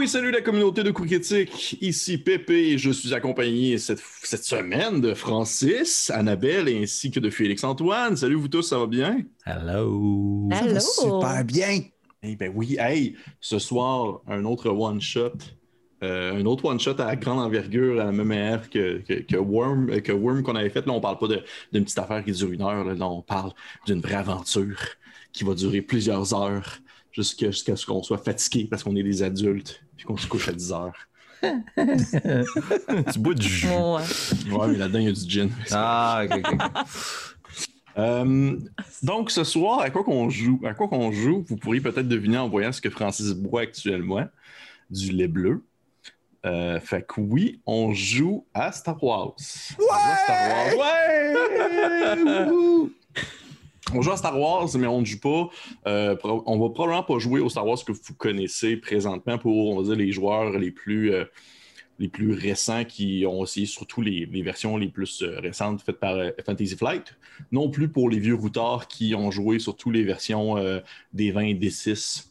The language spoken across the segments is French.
oui, salut la communauté de coups critiques. Ici Pépé. Je suis accompagné cette, cette semaine de Francis, Annabelle ainsi que de Félix-Antoine. Salut vous tous, ça va bien? Hello. Ça va super bien. Eh ben oui, hey, ce soir, un autre one-shot. Euh, un autre one-shot à grande envergure, à la même ère que, que, que Worm que Worm qu'on avait fait. Là, on parle pas de- d'une petite affaire qui dure une heure. Là, Là, on parle d'une vraie aventure qui va durer plusieurs heures jusqu'à jusqu'à ce qu'on soit fatigué parce qu'on est des adultes puis qu'on se couche à 10 heures. du bout du jus. Ouais. Ouais, mais là-dedans, il y a du gin. Ah, ok, ok. Euh, donc, ce soir, à quoi qu'on joue? À quoi qu'on joue, vous pourriez peut-être deviner en voyant ce que Francis boit actuellement, du lait bleu. Euh, fait que oui, on joue à Star Wars. On joue à Star Wars. Ouais! On joue à Star Wars, mais on ne joue pas. euh, on va probablement pas jouer au Star Wars que vous connaissez présentement pour, les joueurs les plus, euh, les plus récents qui ont essayé surtout les, versions les plus euh, récentes faites par Fantasy Flight. Non plus pour les vieux routards qui ont joué surtout les versions des 20 et des 6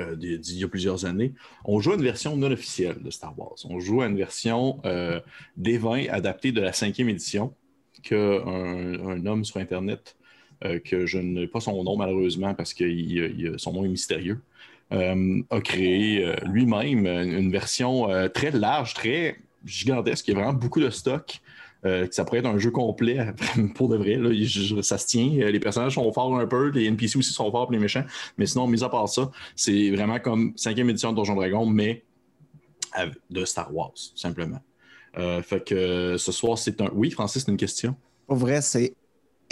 euh, d'il y a plusieurs années. On joue à une version non officielle de Star Wars. On joue à une version des 20 adaptée de la cinquième édition qu'un un homme sur Internet, que je n'ai pas son nom malheureusement parce que son nom est mystérieux, euh, a créé euh, lui-même une version euh, très large, très gigantesque. Il y a vraiment beaucoup de stock. Euh, ça pourrait être un jeu complet pour de vrai. Là, ça se tient. Euh, Les personnages sont forts un peu, les NPC aussi sont forts pour les méchants. Mais sinon, mis à part ça, c'est vraiment comme cinquième édition de Donjon Dragon, mais de Star Wars, simplement. Euh, fait que euh, ce soir, c'est un. Oui, Francis, c'est une question. Pour vrai, c'est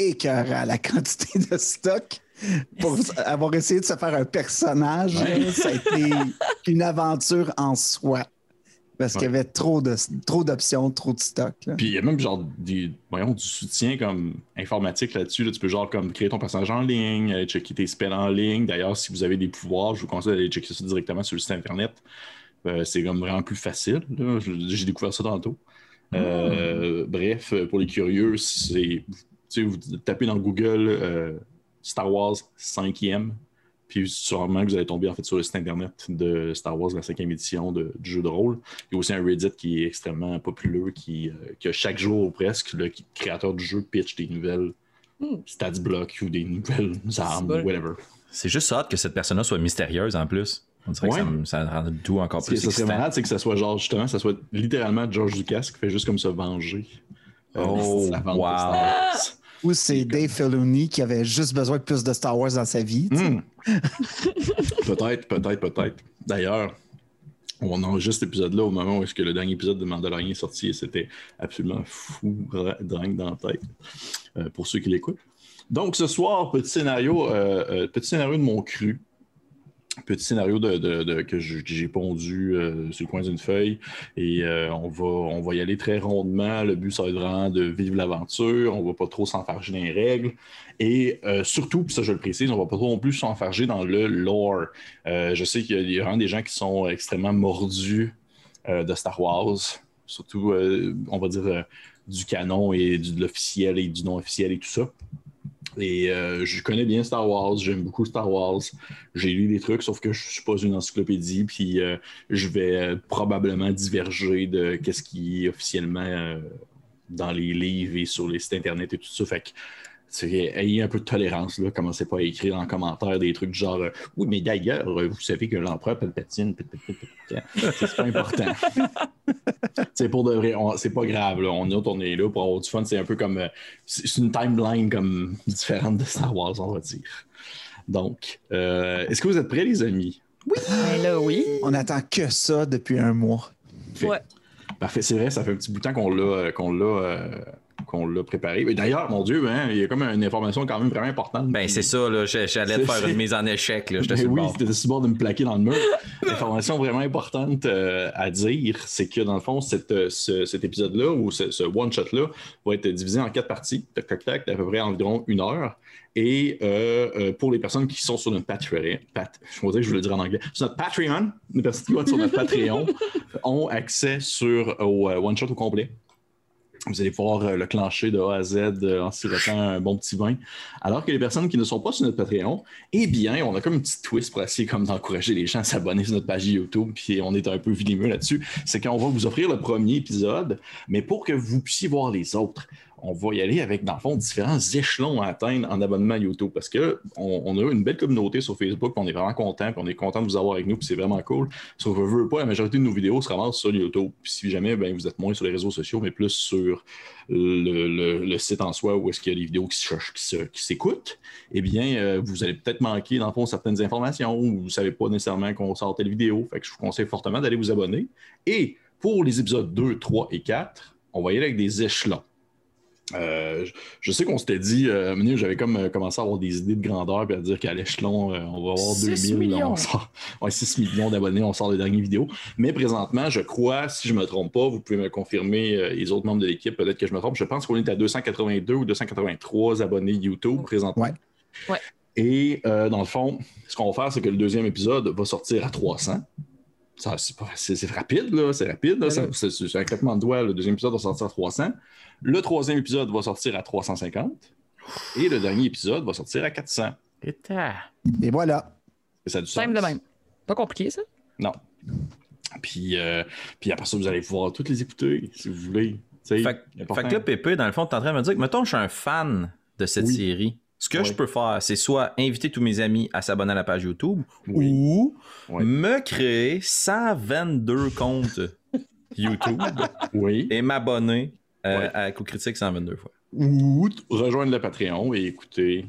écœurant la quantité de stock. Pour avoir essayé de se faire un personnage, Ouais. ça a été une aventure en soi. Parce qu'il y avait trop de trop d'options, trop de stock. là. Puis il y a même genre des, voyons, du soutien comme informatique là-dessus. là. Tu peux genre comme créer ton personnage en ligne, aller checker tes spells en ligne. D'ailleurs, si vous avez des pouvoirs, je vous conseille d'aller checker ça directement sur le site internet. Euh, c'est comme vraiment plus facile. J'ai découvert ça tantôt. Euh, Bref, pour les curieux, c'est. Tu sais, vous tapez dans Google euh, Star Wars 5e, puis sûrement que vous allez tomber en fait sur le site internet de Star Wars, la cinquième édition de- du jeu de rôle. Il y a aussi un Reddit qui est extrêmement populaire, qui, euh, que chaque jour presque, le créateur du jeu pitch des nouvelles Hmm. stats blocks ou des nouvelles armes, bon. whatever. C'est juste hâte que cette personne-là soit mystérieuse en plus. On dirait Ouais. que ça, ça rend tout encore Ce qui plus ça serait malade, c'est que ça soit genre justement, ça soit littéralement George Lucas qui fait juste comme se venger. euh, Oh, wow. Ou c'est Dave Filoni qui avait juste besoin de plus de Star Wars dans sa vie. Hmm. peut-être, peut-être, peut-être. D'ailleurs, on enregistre cet épisode-là au moment où est-ce que le dernier épisode de Mandalorian est sorti et c'était absolument fou, dingue dans la tête, euh, pour ceux qui l'écoutent. Donc, ce soir, petit scénario, euh, euh, petit scénario de mon cru. Petit scénario que j'ai pondu euh, sur le coin d'une feuille et euh, on, va, on va y aller très rondement. Le but, ça va être vraiment de vivre l'aventure. On va pas trop s'enfarger dans les règles. Et euh, surtout, puis ça je le précise, on va pas trop non plus s'enfarger dans le lore. Je sais qu'il y a- vraiment des gens qui sont extrêmement mordus de Star Wars, surtout, on va dire, du canon et de l'officiel et du non-officiel et tout ça. Et euh, je connais bien Star Wars, j'aime beaucoup Star Wars. J'ai lu des trucs, sauf que je suis pas une encyclopédie, puis euh, je vais euh, probablement diverger de qu'est-ce qui est officiellement dans les livres et sur les sites internet et tout ça. Fait que ayez un peu de tolérance, là. Commencez pas à écrire en commentaire des trucs du genre euh, Oui, mais d'ailleurs, euh, vous savez que l'empereur Palpatine, pit. c'est pas important. c'est pour de vrai, c'est pas grave. Là. On, est- on est là pour avoir du fun. C'est un peu comme. euh, c'est une timeline comme différente de Star Wars, on va dire. Donc, euh, est-ce que vous êtes prêts, les amis? Ben là, oui. On attend que ça depuis un mois. Fait- Ouais. Parfait, c'est vrai, ça fait un petit bout de temps qu'on l'a qu'on l'a euh, qu'on l'a préparé. Mais D'ailleurs, mon Dieu, hein, il y a comme une information quand même vraiment importante. Ben, c'est ça, là. J'allais te faire une mise en échec, là. Ben oui, c'était sur le bord de me plaquer dans le mur. L'information vraiment importante euh, à dire, c'est que dans le fond, cette, euh, ce- cet épisode-là ou ce, ce one-shot-là va être divisé en quatre parties, tac, tac, tac, d'à peu près environ une heure. Et euh, pour les personnes qui sont sur notre Patreon, pat, je dire je voulais le dire en anglais, sur notre Patreon, les personnes qui vont être sur notre Patreon ont accès sur, au one-shot au complet. Vous allez pouvoir euh, le clencher de A à Z euh, en sirotant un bon petit vin. Alors que les personnes qui ne sont pas sur notre Patreon, eh bien, on a comme un petit twist pour essayer comme d'encourager les gens à s'abonner sur notre page YouTube, puis on est un peu vilimeux là-dessus. C'est qu'on va vous offrir le premier épisode, mais pour que vous puissiez voir les autres on va y aller avec, dans le fond, différents échelons à atteindre en abonnement YouTube parce qu'on on a une belle communauté sur Facebook, on est vraiment content, on est content de vous avoir avec nous, puis c'est vraiment cool. Sauf que veut pas, la majorité de nos vidéos se ramassent sur YouTube. Puis si jamais ben, vous êtes moins sur les réseaux sociaux, mais plus sur le, site en soi où est-ce qu'il y a des vidéos qui, qui s'écoutent, eh bien, euh, vous allez peut-être manquer, dans le fond, certaines informations ou vous ne savez pas nécessairement qu'on sort telle vidéo. Fait que je vous conseille fortement d'aller vous abonner. Et pour les épisodes 2, 3 et 4, on va y aller avec des échelons. Euh, je sais qu'on s'était dit, euh, j'avais comme euh, commencé à avoir des idées de grandeur puis à dire qu'à l'échelon, euh, on va avoir 2000, millions. On 6 millions d'abonnés, on sort les dernières vidéos. Mais présentement, je crois, si je ne me trompe pas, vous pouvez me confirmer les autres membres de l'équipe, peut-être que je me trompe, je pense qu'on est à 282 ou 283 abonnés YouTube présentement. Ouais. Et dans le fond, ce qu'on va faire, c'est que le deuxième épisode va sortir à 300. C'est rapide, là. C'est rapide. C'est un claquement de doigts. Le deuxième épisode va sortir à 300. Le troisième épisode va sortir à 350. Et le dernier épisode va sortir à 400. Et voilà. ça a du Simple de même. Pas compliqué, ça? Non. Puis, euh, puis après ça, vous allez pouvoir toutes les écouter, si vous voulez. Fait, fait, que là, Pépé, dans le fond, tu es en train de me dire que, mettons, je suis un fan de cette série. Ce que je peux faire, c'est soit inviter tous mes amis à s'abonner à la page YouTube ou me créer 122 comptes YouTube et m'abonner euh, à Coup Critique 122 fois. Ou rejoindre le Patreon et écouter,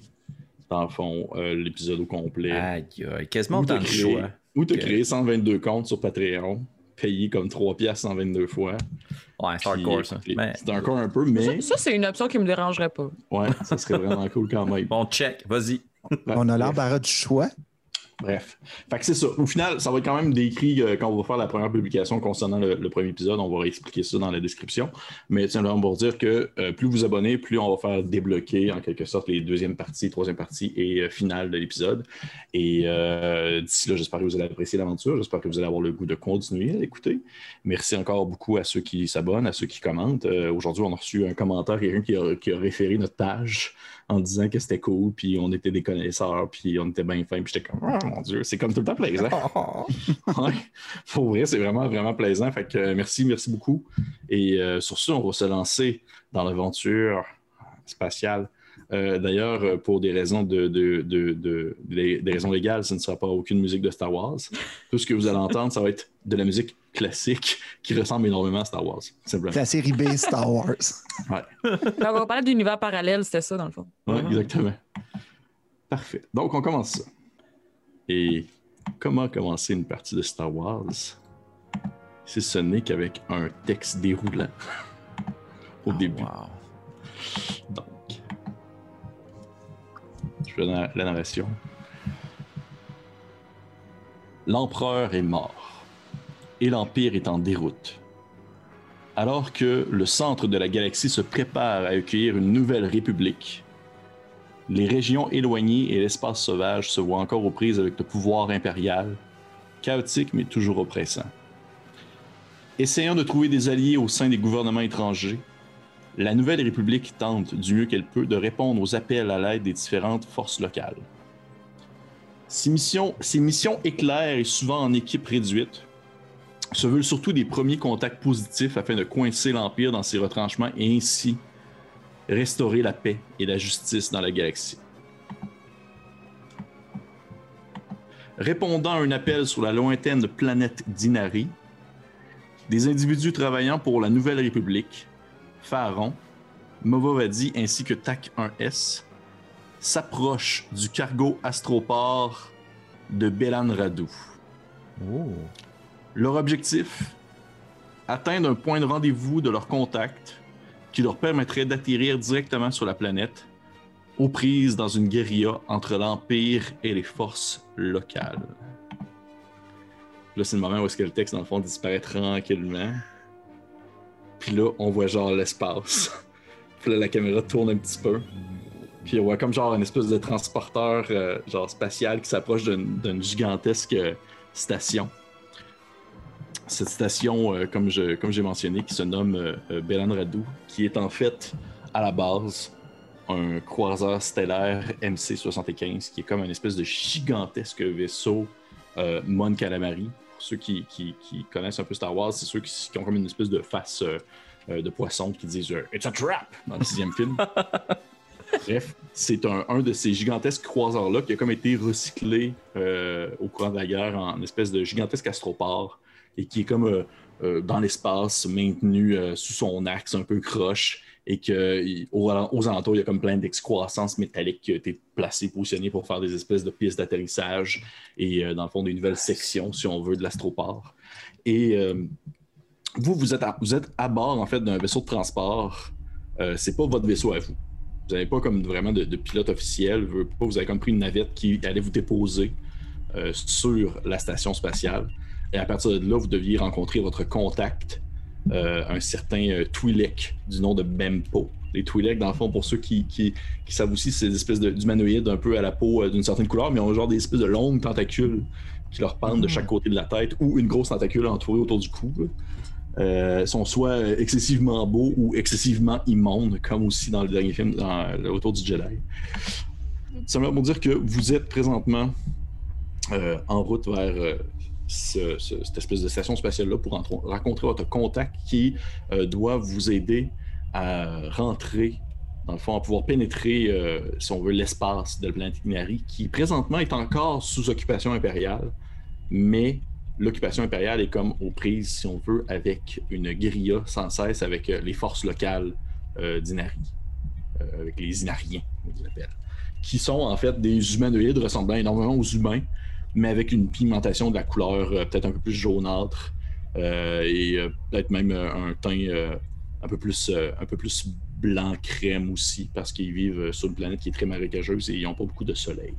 dans le fond, euh, l'épisode au complet. Aïe, aïe, quasiment autant de choix. Ou te créer 122 comptes sur Patreon, payer comme 3 piastres 122 fois. Ouais, c'est hardcore, ça. C'est encore un peu, mais. Ça, c'est une option qui me dérangerait pas. Ouais, ça serait vraiment cool quand même. Bon, check, vas-y. On a l'embarras du choix. Bref. C'est ça. Au final, ça va être quand même décrit euh, quand on va faire la première publication concernant le, premier épisode. On va réexpliquer ça dans la description. Mais on va dire que euh, plus vous abonnez, plus on va faire débloquer en quelque sorte les deuxième parties, troisième partie et euh, finale de l'épisode. Et d'ici là, j'espère que vous allez apprécier l'aventure. J'espère que vous allez avoir le goût de continuer à l'écouter. Merci encore beaucoup à ceux qui s'abonnent, à ceux qui commentent. Aujourd'hui, on a reçu un commentaire, quelqu'un qui a, qui a référé notre page en disant que c'était cool, puis on était des connaisseurs, puis on était bien fins, puis j'étais comme, oh mon Dieu, c'est comme tout le temps plaisant. ouais, pour vrai, c'est vraiment, vraiment plaisant. Fait que euh, merci, merci beaucoup. Et euh, sur ce, on va se lancer dans l'aventure spatiale. Euh, d'ailleurs, pour des raisons de, des raisons légales, ce ne sera pas aucune musique de Star Wars. Tout ce que vous allez entendre, ça va être de la musique classique qui ressemble énormément à Star Wars. La série B Star Wars. ouais. on va parler d'univers parallèle, c'était ça dans le fond. Oui, exactement. Parfait. Donc, on commence ça. Et comment commencer une partie de Star Wars si ce n'est qu'avec un texte déroulant au oh, début? Wow. Donc, je fais la narration. L'empereur est mort et l'Empire est en déroute. Alors que le centre de la galaxie se prépare à accueillir une nouvelle république, les régions éloignées et l'espace sauvage se voient encore aux prises avec le pouvoir impérial, chaotique mais toujours oppressant. Essayant de trouver des alliés au sein des gouvernements étrangers, la nouvelle république tente du mieux qu'elle peut de répondre aux appels à l'aide des différentes forces locales. Ces missions, missions éclairent et souvent en équipe réduite se veulent surtout des premiers contacts positifs afin de coincer l'Empire dans ses retranchements et ainsi restaurer la paix et la justice dans la galaxie. Répondant à un appel sur la lointaine planète d'Inari, des individus travaillant pour la Nouvelle République, Pharaon, Movovadi ainsi que TAC-1S, s'approchent du cargo astroport de Belan Radu. Oh. Leur objectif Atteindre un point de rendez-vous de leur contact qui leur permettrait d'atterrir directement sur la planète, aux prises dans une guérilla entre l'Empire et les forces locales. Là, c'est le moment où est-ce que le texte, dans le fond, disparaît tranquillement. Puis là, on voit genre l'espace. Puis là, la caméra tourne un petit peu. Puis on voit comme genre une espèce de transporteur euh, genre spatial qui s'approche d'une gigantesque station cette station, euh, comme je comme j'ai mentionné, qui se nomme euh, euh, Belan Radu, qui est en fait à la base un croiseur stellaire MC-75, qui est comme une espèce de gigantesque vaisseau euh, Mon Calamari. Pour ceux qui, qui- qui connaissent un peu Star Wars, c'est ceux qui, qui ont comme une espèce de face euh, de poisson qui disent It's a trap dans le sixième film. Bref, c'est un, un de ces gigantesques croiseurs-là qui a comme été recyclé euh, au courant de la guerre en espèce de gigantesque astroport et qui est comme euh, euh, dans l'espace, maintenu euh, sous son axe un peu croche et que aux, alentours, il y a comme plein d'excroissances métalliques qui ont été placées, positionnées pour faire des espèces de pistes d'atterrissage et dans le fond des nouvelles sections, si on veut, de l'astroport. Et vous, vous êtes, à, vous êtes à bord en fait d'un vaisseau de transport. Euh, c'est pas votre vaisseau à vous. Vous n'avez pas comme vraiment de, de pilote officiel. Vous, avez comme pris une navette qui allait vous déposer sur la station spatiale. Et à partir de là, vous deviez rencontrer votre contact, euh, un certain euh, Twi'lek du nom de Bempo. Les Twi'lek, dans le fond, pour ceux qui, qui, qui savent aussi, c'est des espèces de- d'humanoïdes un peu à la peau euh, d'une certaine couleur, mais ils ont genre des espèces de longues tentacules qui leur pendent de chaque côté de la tête ou une grosse tentacule entourée autour du cou. sont soit excessivement beaux ou excessivement immondes, comme aussi dans le dernier film, dans le Retour du Jedi. Ça veut dire que vous êtes présentement en route vers ce- ce- cette espèce de station spatiale-là pour rencontrer votre contact qui euh, doit vous aider à rentrer, dans le fond, à pouvoir pénétrer, euh, si on veut, l'espace de la planète Inari, qui présentement est encore sous occupation impériale, mais l'occupation impériale est comme aux prises, si on veut, avec une guérilla sans cesse avec euh, les forces locales d'Inari, avec les Inariens, on les appelle, qui sont en fait des humanoïdes ressemblant énormément aux humains, mais avec une pigmentation de la couleur euh, peut-être un peu plus jaunâtre euh, et euh, peut-être même un teint un, peu plus, un peu plus blanc crème aussi, parce qu'ils vivent sur une planète qui est très marécageuse et ils n'ont pas beaucoup de soleil.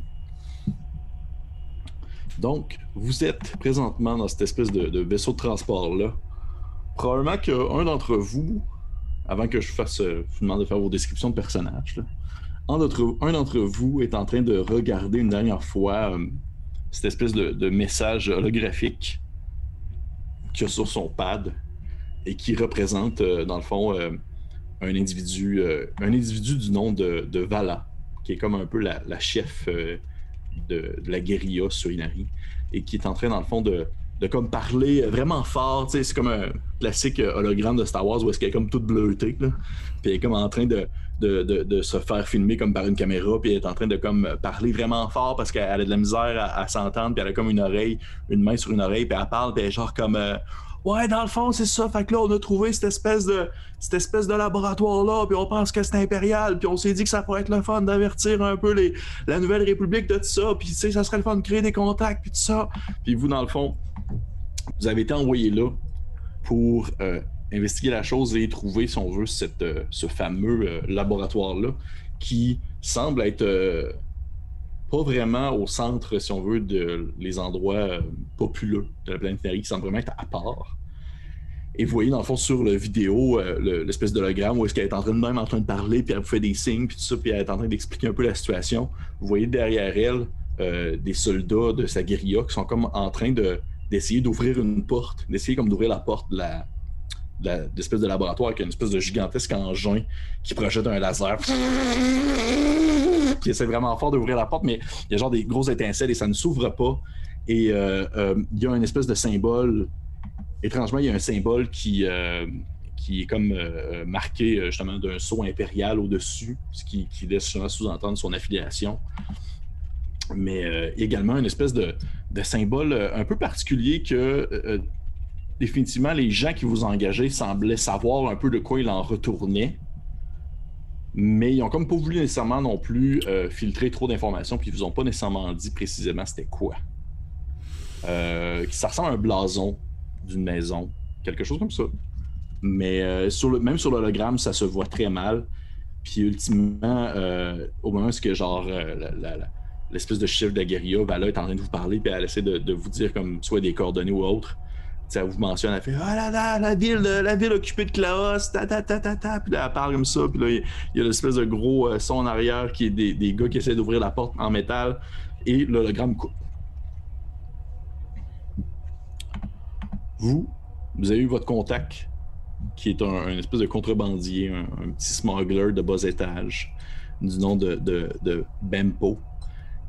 Donc, vous êtes présentement dans cette espèce de, vaisseau de transport-là. Probablement qu'un d'entre vous, avant que je fasse, vous demande de faire vos descriptions de personnages, un d'entre vous est en train de regarder une dernière fois cette espèce de, de message holographique qu'il a sur son pad et qui représente, euh, dans le fond, euh, un, individu, euh, un individu du nom de, de Vala, qui est comme un peu la, la chef de, de la guérilla sur Inari et qui est en train, dans le fond, de, de comme parler vraiment fort. C'est comme un classique hologramme de Star Wars où est-ce qu'elle est comme toute bleutée. Là. Puis elle est comme en train de, de, se faire filmer comme par une caméra. Puis elle est en train de comme parler vraiment fort parce qu'elle a de la misère à, à s'entendre. Puis elle a comme une oreille, une main sur une oreille. Puis elle parle. Puis elle est genre comme. euh, Ouais, dans le fond, c'est ça. Fait que là, on a trouvé cette espèce de, cette espèce de laboratoire-là, puis on pense que c'est impérial, puis on s'est dit que ça pourrait être le fun d'avertir un peu les, la Nouvelle République de tout ça, puis tu sais, ça serait le fun de créer des contacts, puis tout ça. Puis vous, dans le fond, vous avez été envoyé là pour euh, investiguer la chose et trouver, si on veut, euh, ce fameux euh, laboratoire-là qui semble être euh, pas vraiment au centre, si on veut, de les endroits populeux de la planète Nari, qui semble vraiment être à part. Et vous voyez, dans le fond, sur la vidéo, euh, le- l'espèce d'hologramme où est-ce qu'elle est en train de même en train de parler, puis elle vous fait des signes, puis tout ça, puis elle est en train d'expliquer un peu la situation. Vous voyez derrière elle des soldats de sa guérilla qui sont comme en train de d'essayer d'ouvrir une porte, d'essayer comme d'ouvrir la porte de la de la- de laboratoire avec une espèce de gigantesque engin qui projette un laser qui essaie vraiment fort d'ouvrir la porte, mais il y a genre des grosses étincelles et ça ne s'ouvre pas. Et euh, euh, il y a une espèce de symbole. Étrangement, il y a un symbole qui, euh, qui est comme marqué justement d'un sceau impérial au-dessus, ce qui, qui laisse sous-entendre son affiliation. Mais également une espèce de, symbole un peu particulier que définitivement les gens qui vous engageaient semblaient savoir un peu de quoi il en retournait. Mais ils ont comme pas voulu nécessairement non plus euh, filtrer trop d'informations, puis ils vous ont pas nécessairement dit précisément c'était quoi. Euh, ça ressemble à un blason d'une maison, quelque chose comme ça. Mais euh, sur le, même sur l'hologramme, ça se voit très mal. Puis ultimement, au moment où que genre l'espèce de chef de la guérilla, Vala est en train de vous parler, puis elle essaie de, de vous dire comme soit des coordonnées ou autre. Elle vous mentionne, elle fait Ah là là, la ville, la ville occupée de Klaus, ta ta ta ta ta. Puis là, elle parle comme ça, puis là, il y a- l'espèce de gros euh, son en arrière qui est des, des gars qui essaient d'ouvrir la porte en métal, et l'hologramme coupe. Vous, vous avez eu votre contact, qui est un, espèce de contrebandier, un, petit smuggler de bas étage, du nom de, de, Bempo,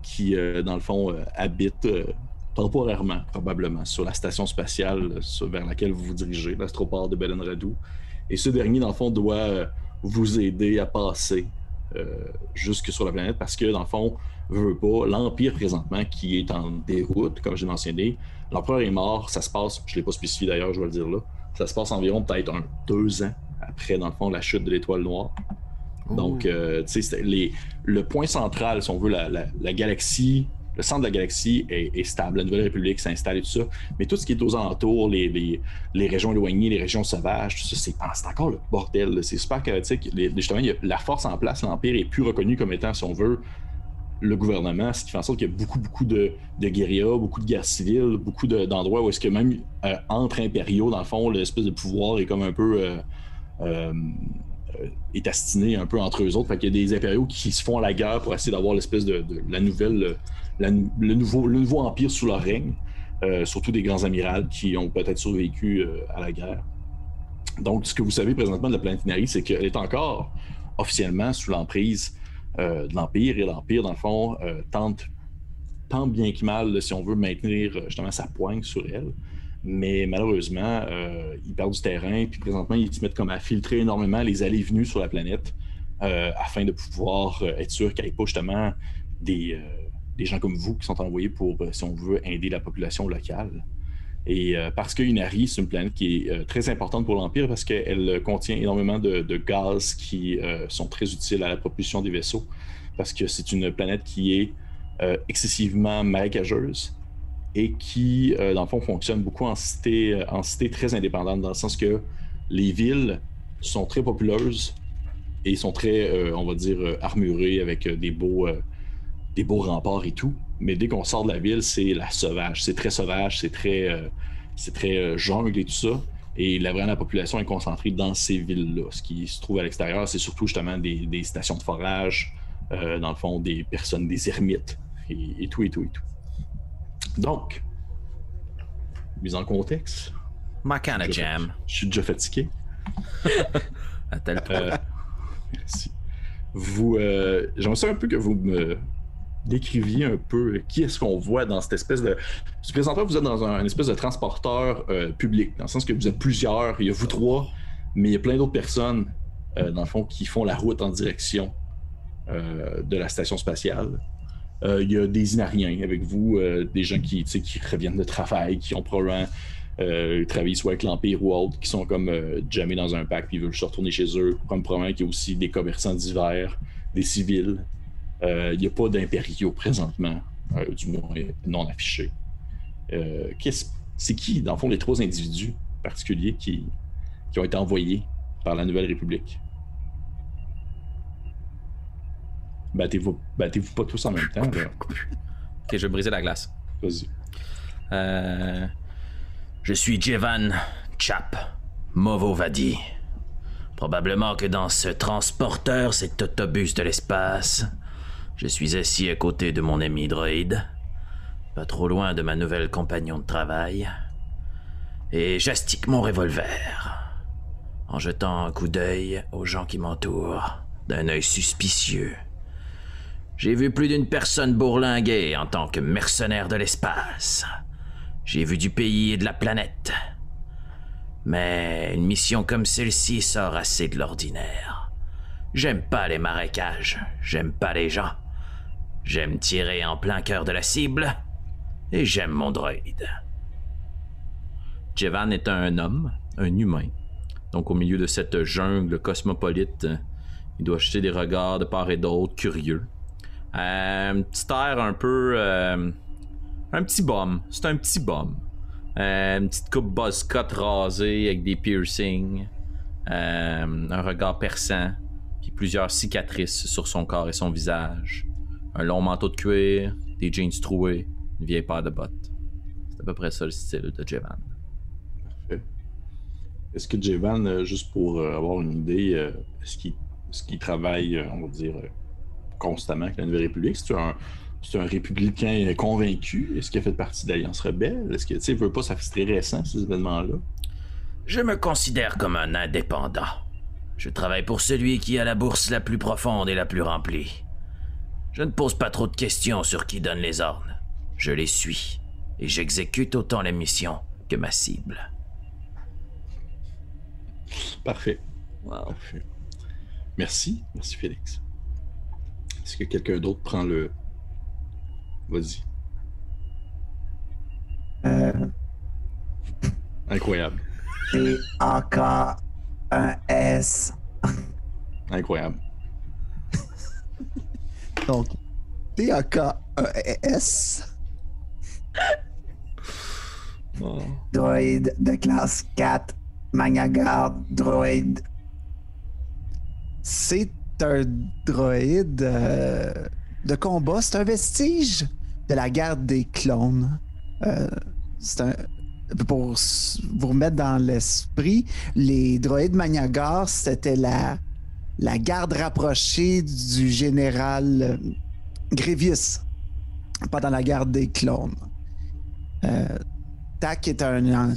qui, euh, dans le fond, euh, habite temporairement, probablement, sur la station spatiale vers laquelle vous vous dirigez, l'astroport de Belen Radou. Et ce dernier, dans le fond, doit vous aider à passer jusque sur la planète parce que, dans le fond, veut pas, l'Empire présentement qui est en déroute, comme j'ai mentionné, l'Empereur est mort, ça se passe, je ne l'ai pas spécifié d'ailleurs, je vais le dire là, ça se passe environ peut-être un deux ans après, dans le fond, la chute de l'étoile noire. Donc, euh, tu sais, le point central, si on veut, la, galaxie, le centre de la galaxie est, stable. La Nouvelle République s'installe et tout ça. Mais tout ce qui est aux alentours, les, les, régions éloignées, les régions sauvages, tout ça, c'est, ah, encore le bordel. C'est super chaotique. justement, la force en place, l'Empire est plus reconnu comme étant, si on veut, le gouvernement, ce qui fait en sorte qu'il y a beaucoup, beaucoup de, de guérillas, beaucoup de guerres civiles, beaucoup d'endroits où est-ce que même euh, entre impériaux, dans le fond, l'espèce de pouvoir est comme un peu euh, euh, est astiné un peu entre eux autres. Fait qu'il y a des impériaux qui se font la guerre pour essayer d'avoir l'espèce de, la nouvelle, le, nouveau, empire sous leur règne, surtout des grands amirals qui ont peut-être survécu à la guerre. Donc, ce que vous savez présentement de la planète Inari, c'est qu'elle est encore officiellement sous l'emprise euh, de l'Empire. Et l'Empire, dans le fond, euh, tente tant bien que mal, si on veut, maintenir euh, justement sa poigne sur elle. Mais malheureusement, ils perdent du terrain, puis présentement, ils se mettent comme à filtrer énormément les allées venues sur la planète afin de pouvoir être sûr qu'il n'y ait pas justement des, des, gens comme vous qui sont envoyés pour, si on veut, aider la population locale. Et parce que Inari, c'est une planète qui est très importante pour l'Empire parce qu'elle contient énormément de, de gaz qui sont très utiles à la propulsion des vaisseaux. Parce que c'est une planète qui est excessivement marécageuse et qui, dans le fond, fonctionne beaucoup en cité, en cité très indépendante, dans le sens que les villes sont très populeuses et sont très, on va dire, armurées avec des beaux, des beaux remparts et tout. Mais dès qu'on sort de la ville, c'est la sauvage. C'est très sauvage, c'est très, euh, c'est très euh, jungle et tout ça. Et la vraie population est concentrée dans ces villes-là. Ce qui se trouve à l'extérieur, c'est surtout justement des, stations de forage, euh, dans le fond, des personnes, des ermites et, tout, et tout, et tout. Donc, mise en contexte. My kind of jam. Je suis déjà fatigué. à tel point. merci. Vous, j'aimerais un peu que vous me décriviez un peu qui est-ce qu'on voit dans cette espèce de. Présentement, vous êtes dans un, une espèce de transporteur euh, public, dans le sens que vous êtes plusieurs, il y a vous trois, mais il y a plein d'autres personnes, euh, dans le fond, qui font la route en direction euh, de la station spatiale. il y a des Inariens avec vous, des gens qui, qui reviennent de travail, qui ont probablement travaillé soit avec l'Empire ou autre, qui sont comme jamais dans un pack puis veulent se retourner chez eux. Comme probablement qu'il y a aussi des commerçants divers, des civils, il euh, n'y a pas d'impériaux présentement, euh, du moins non affichés. Euh, c'est qui, dans le fond, les trois individus particuliers qui, qui ont été envoyés par la Nouvelle République? Battez-vous battez pas tous en même temps. Ok, je vais briser la glace. Vas-y. je suis Jevan Chap Movovadi. Probablement que dans ce transporteur, cet autobus de l'espace, je suis assis à côté de mon ami droïde, pas trop loin de ma nouvelle compagnon de travail, et j'astique mon revolver, en jetant un coup d'œil aux gens qui m'entourent, d'un œil suspicieux. J'ai vu plus d'une personne bourlinguer en tant que mercenaire de l'espace. J'ai vu du pays et de la planète. Mais une mission comme celle-ci sort assez de l'ordinaire. J'aime pas les marécages, j'aime pas les gens. J'aime tirer en plein cœur de la cible et j'aime mon droïde. Jevan est un homme, un humain. Donc au milieu de cette jungle cosmopolite, il doit jeter des regards de part et d'autre, curieux. Euh, un petit air un peu... Euh, un petit bum. C'est un petit bum. Euh, une petite coupe buzz cut rasée avec des piercings. un regard perçant. Puis plusieurs cicatrices sur son corps et son visage un long manteau de cuir, des jeans troués, une vieille paire de bottes. C'est à peu près ça le style de Jevan. Parfait. Est-ce que Jevan, euh, juste pour euh, avoir une idée, euh, est-ce qu'il travaille, on va dire, constamment avec la Nouvelle République? C'est un, un républicain convaincu? Est-ce qu'il a fait partie d'Alliance Rebelle? Est-ce qu'il ne veut pas, ça très récent, ces événements-là? Je me considère comme un indépendant. Je travaille pour celui qui a la bourse la plus profonde et la plus remplie. Je ne pose pas trop de questions sur qui donne les ordres. Je les suis et j'exécute autant les missions que ma cible. Parfait. Wow. Parfait. Merci. Merci, Félix. Est-ce que quelqu'un d'autre prend le. Vas-y. Euh, Incroyable. A K un S. Incroyable. Donc, T A K un S. Droïde de classe 4, Magnagar droïde. C'est un droïde euh, de combat, c'est un vestige de la guerre des clones. Euh. Pour vous remettre dans l'esprit, les droïdes Magnagar, c'était la, la garde rapprochée du général Grievous pendant la guerre des clones. Euh, TAC est un,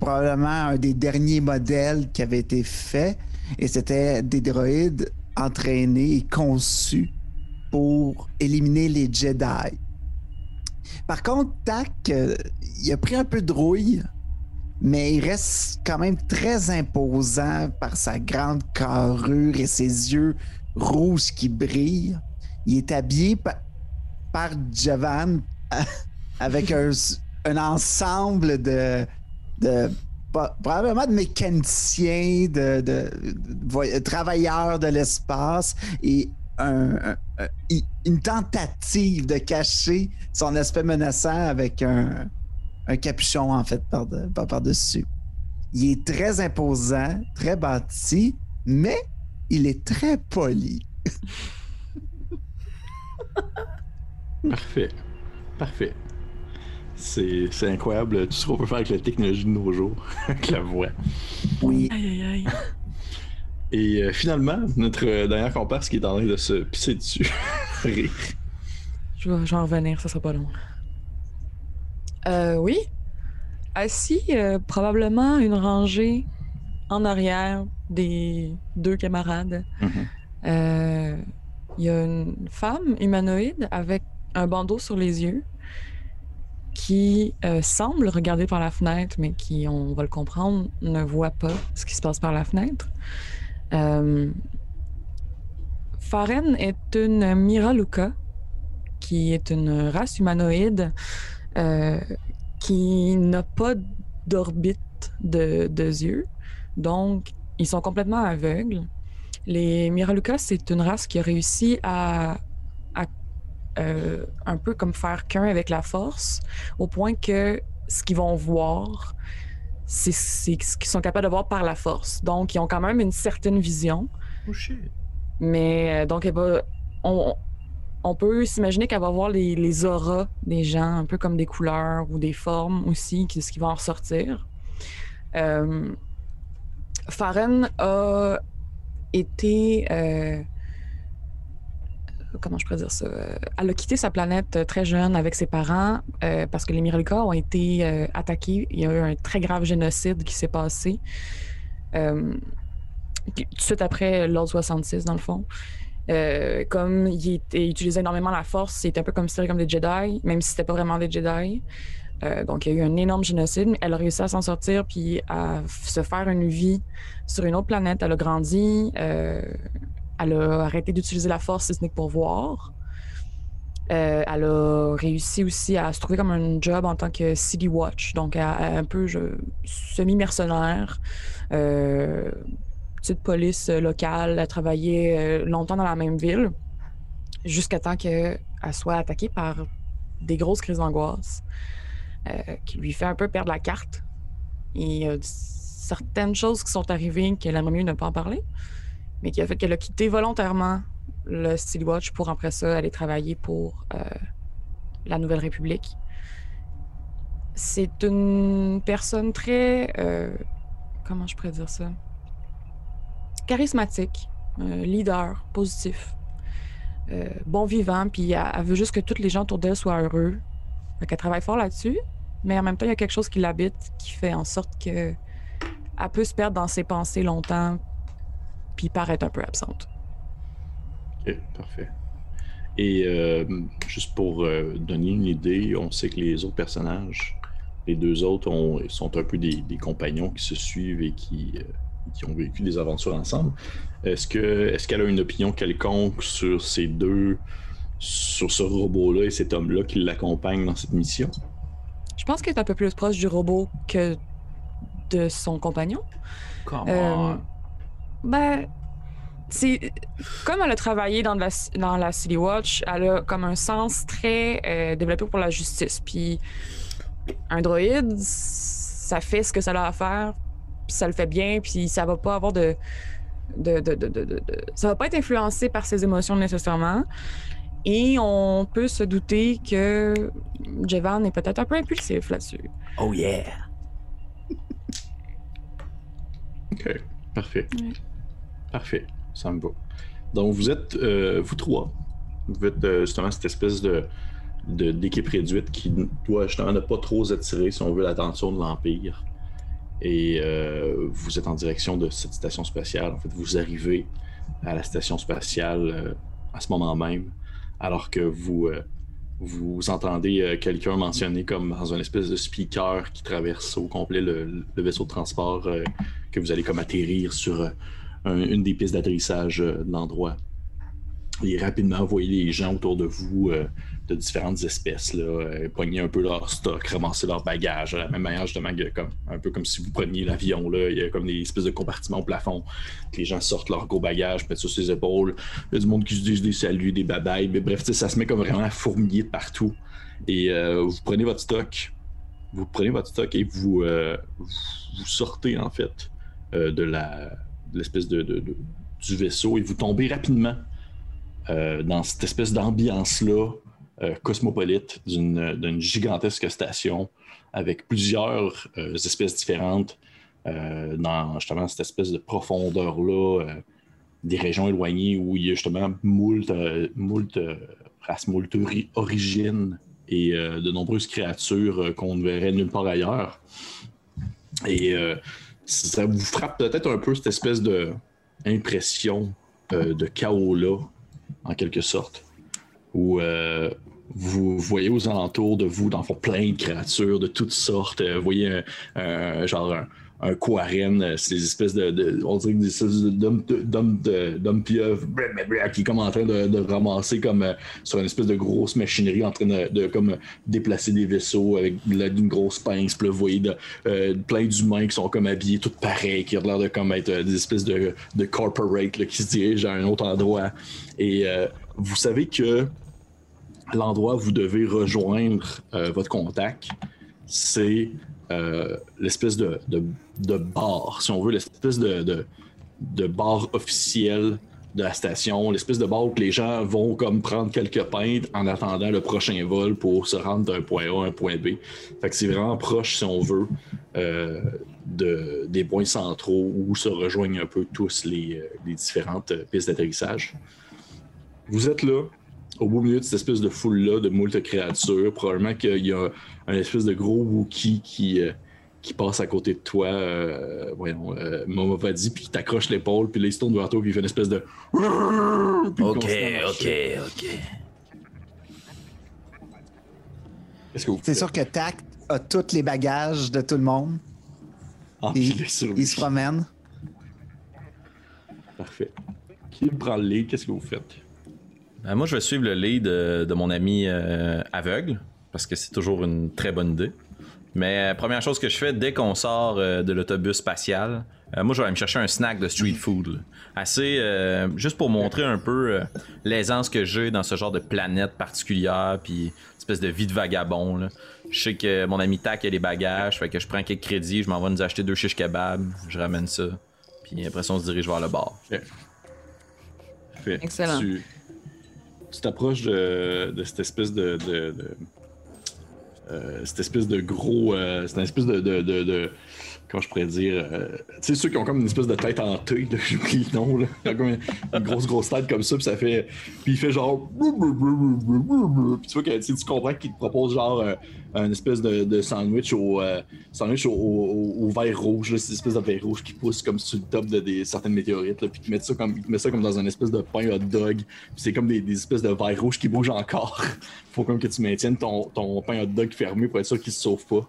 probablement un des derniers modèles qui avait été fait et c'était des droïdes entraînés et conçus pour éliminer les Jedi. Par contre, TAC, euh, il a pris un peu de rouille, mais il reste quand même très imposant par sa grande carrure et ses yeux rouges qui brillent. Il est habillé pa- par Javan avec un, ensemble de, probablement de mécaniciens, de, travailleurs de l'espace et une tentative de cacher son aspect menaçant avec un, un capuchon en fait par, de- par- par-dessus. Il est très imposant, très bâti, mais il est très poli. Parfait. Parfait. C'est c'est incroyable tout ce qu'on peut faire avec la technologie de nos jours, avec la voix. Oui. Aïe, aïe, aïe. Et euh, finalement, notre euh, dernière comparse qui est en train de se pisser dessus. Rire. Je vais, je vais en revenir, ça sera pas long. Euh, oui. Assis, euh, probablement une rangée en arrière des deux camarades. Mhm. Euh, Il y a une femme humanoïde avec un bandeau sur les yeux qui euh, semble regarder par la fenêtre, mais qui, on va le comprendre, ne voit pas ce qui se passe par la fenêtre. Euh, Faren est une Miraluka, qui est une race humanoïde euh, qui n'a pas d'orbite de, de yeux. Donc, ils sont complètement aveugles. Les Miraluka, c'est une race qui a réussi à, à, euh, un peu comme faire qu'un avec la force, au point que ce qu'ils vont voir, c'est ce qu'ils sont capables de voir par la force. Donc, ils ont quand même une certaine vision. Oh shit. Mais euh, donc, elle va- on, on peut s'imaginer qu'elle va voir les, auras des gens, un peu comme des couleurs ou des formes aussi, ce qui va en ressortir. Euh, Faren a été. euh, comment je pourrais dire ça? Euh, Elle a quitté sa planète très jeune avec ses parents euh, parce que les Miraluka ont été attaqués. Il y a eu un très grave génocide qui s'est passé. Tout de suite après l'ordre 66, dans le fond. Euh, comme il, utilisait énormément la force, c'était un peu considéré comme des Jedi, même si c'était pas vraiment des Jedi. Euh, donc, il y a eu un énorme génocide, elle a réussi à s'en sortir puis à se faire une vie sur une autre planète. Elle a grandi, euh, elle a arrêté d'utiliser la force, si ce n'est que pour voir. Elle a réussi aussi à se trouver comme un job en tant que City Watch, donc un peu semi-mercenaire. Petite police euh, locale, a travaillé euh, longtemps dans la même ville, jusqu'à temps qu'elle soit attaquée par des grosses crises d'angoisse, euh, qui lui fait un peu perdre la carte. Et y a certaines choses qui sont arrivées qu'elle aimerait mieux ne pas en parler, mais qui a fait qu'elle a quitté volontairement le City Watch pour après ça aller travailler pour la Nouvelle République. C'est une personne très... comment je pourrais dire ça? Charismatique, euh, leader, positif, euh, bon vivant, puis elle, elle veut juste que tous les gens autour d'elle soient heureux. Fait qu'elle travaille fort là-dessus, mais en même temps, il y a quelque chose qui l'habite qui fait en sorte que elle peut se perdre dans ses pensées longtemps, puis paraître un peu absente. Ok, parfait. Et euh, juste pour donner une idée, on sait que les autres personnages, les deux autres, sont un peu des, compagnons qui se suivent et qui, qui, ont vécu des aventures ensemble. Est-ce que est-ce qu'elle a une opinion quelconque sur ces deux, sur ce robot-là et cet homme-là qui l'accompagne dans cette mission? Je pense qu'elle est un peu plus proche du robot que de son compagnon. Comment? ben, c'est comme elle a travaillé dans la, dans la City Watch, elle a comme un sens très euh, développé pour la justice. Puis un droïde, ça fait ce que ça a à faire, puis ça le fait bien, puis ça va pas avoir de de, de, de, de, ça va pas être influencé par ses émotions nécessairement. Et on peut se douter que Jevan est peut-être un peu impulsif là-dessus. Oh yeah! ok, parfait. Parfait ça me va. Donc, vous êtes, euh, vous trois, vous êtes euh, justement cette espèce de d'équipe réduite qui doit justement ne pas trop attirer, si on veut, l'attention de l'Empire. Et euh, vous êtes en direction de cette station spatiale. En fait, vous arrivez à la station spatiale à ce moment même, alors que vous, vous entendez quelqu'un mentionner comme dans un espèce de speaker qui traverse au complet le, vaisseau de transport que vous allez comme atterrir sur une des pistes d'atterrissage euh, de l'endroit. Et rapidement, voyez les gens autour de vous euh, de différentes espèces, là, euh, pogner un peu leur stock, ramasser leur bagages, de la même manière justement comme, un peu comme si vous preniez l'avion, il y a comme des espèces de compartiments au plafond, les gens sortent leurs gros bagages, mettent sur ses épaules, il y a du monde qui se dit des saluts, des babayes, mais bref, ça se met comme vraiment à fourmiller partout. Et vous prenez votre stock, vous prenez votre stock et vous, vous sortez en fait de la l'espèce de, du vaisseau et vous tombez rapidement euh, dans cette espèce d'ambiance-là euh, cosmopolite d'une gigantesque station avec plusieurs euh, espèces différentes dans justement cette espèce de profondeur-là des régions éloignées où il y a justement moult, moult races, moult origines et de nombreuses créatures qu'on ne verrait nulle part ailleurs. Et ça vous frappe peut-être un peu cette espèce de impression euh, de chaos-là, en quelque sorte, euh, vous voyez aux alentours de vous, dans le fond, plein de créatures de toutes sortes. Euh, vous voyez un, genre un, un quarren, euh, c'est des espèces de, on dirait des espèces d'hommes pieuvres qui est comme en train de, ramasser comme euh, sur une espèce de grosse machinerie en train de, comme déplacer des vaisseaux avec d'une grosse pince. Vous voyez euh, plein d'humains qui sont comme habillés tout pareil, qui ont l'air de comme être des espèces de, de corporate qui se dirigent à un autre endroit. Et vous savez que l'endroit où vous devez rejoindre votre contact, c'est euh, l'espèce de, bar, si on veut, l'espèce de, bar officiel de la station, l'espèce de bar où les gens vont comme prendre quelques pintes en attendant le prochain vol pour se rendre d'un point A à un point B. Fait que c'est vraiment proche, si on veut, euh, de, des points centraux où se rejoignent un peu tous les, euh, les différentes pistes d'atterrissage. Vous êtes là, au beau milieu de cette espèce de foule-là, de moult créatures. Probablement qu'il y a un espèce de gros Wookie qui, euh, qui passe à côté de toi, euh, voyons, euh, Momavadi, puis qui t'accroche l'épaule, puis là, il se tourne vers toi, puis il fait une espèce de. Ok, ok, ok. C'est sûr que Tact a tous les bagages de tout le monde. Ah, il, il se promène. Parfait. Qui prend le lit? Qu'est-ce que vous faites? Euh, moi, je vais suivre le lead euh, de, mon ami euh, aveugle, parce que c'est toujours une très bonne idée. Mais première chose que je fais, dès qu'on sort de l'autobus spatial, moi, je vais aller me chercher un snack de street food. Assez, juste pour montrer un peu l'aisance que j'ai dans ce genre de planète particulière, puis espèce de vie de vagabond. Je sais que mon ami Tac a les bagages, fait que je prends quelques crédits, je m'en vais nous acheter deux chiches kebab, je ramène ça. Puis après ça, on se dirige vers le bar. Excellent tu t'approches de, cette espèce de, euh, cette espèce de gros, euh, c'est une espèce de, Comment je pourrais dire. euh, tu sais, ceux qui ont comme une espèce de tête hantée, là, j'oublie le nom, comme une, une grosse, grosse tête comme ça, puis ça fait. Puis il fait genre. Puis tu vois que tu comprends qu'il te propose genre euh, un espèce de, sandwich au. euh, sandwich au, verre rouge, là, cette espèce de verre rouge qui pousse comme sur le top de certaines météorites, puis il te met ça comme, ça comme dans un espèce de pain hot dog, puis c'est comme des, espèces de verres rouges qui bougent encore. Faut comme que tu maintiennes ton, ton pain hot dog fermé pour être sûr qu'il se sauve pas.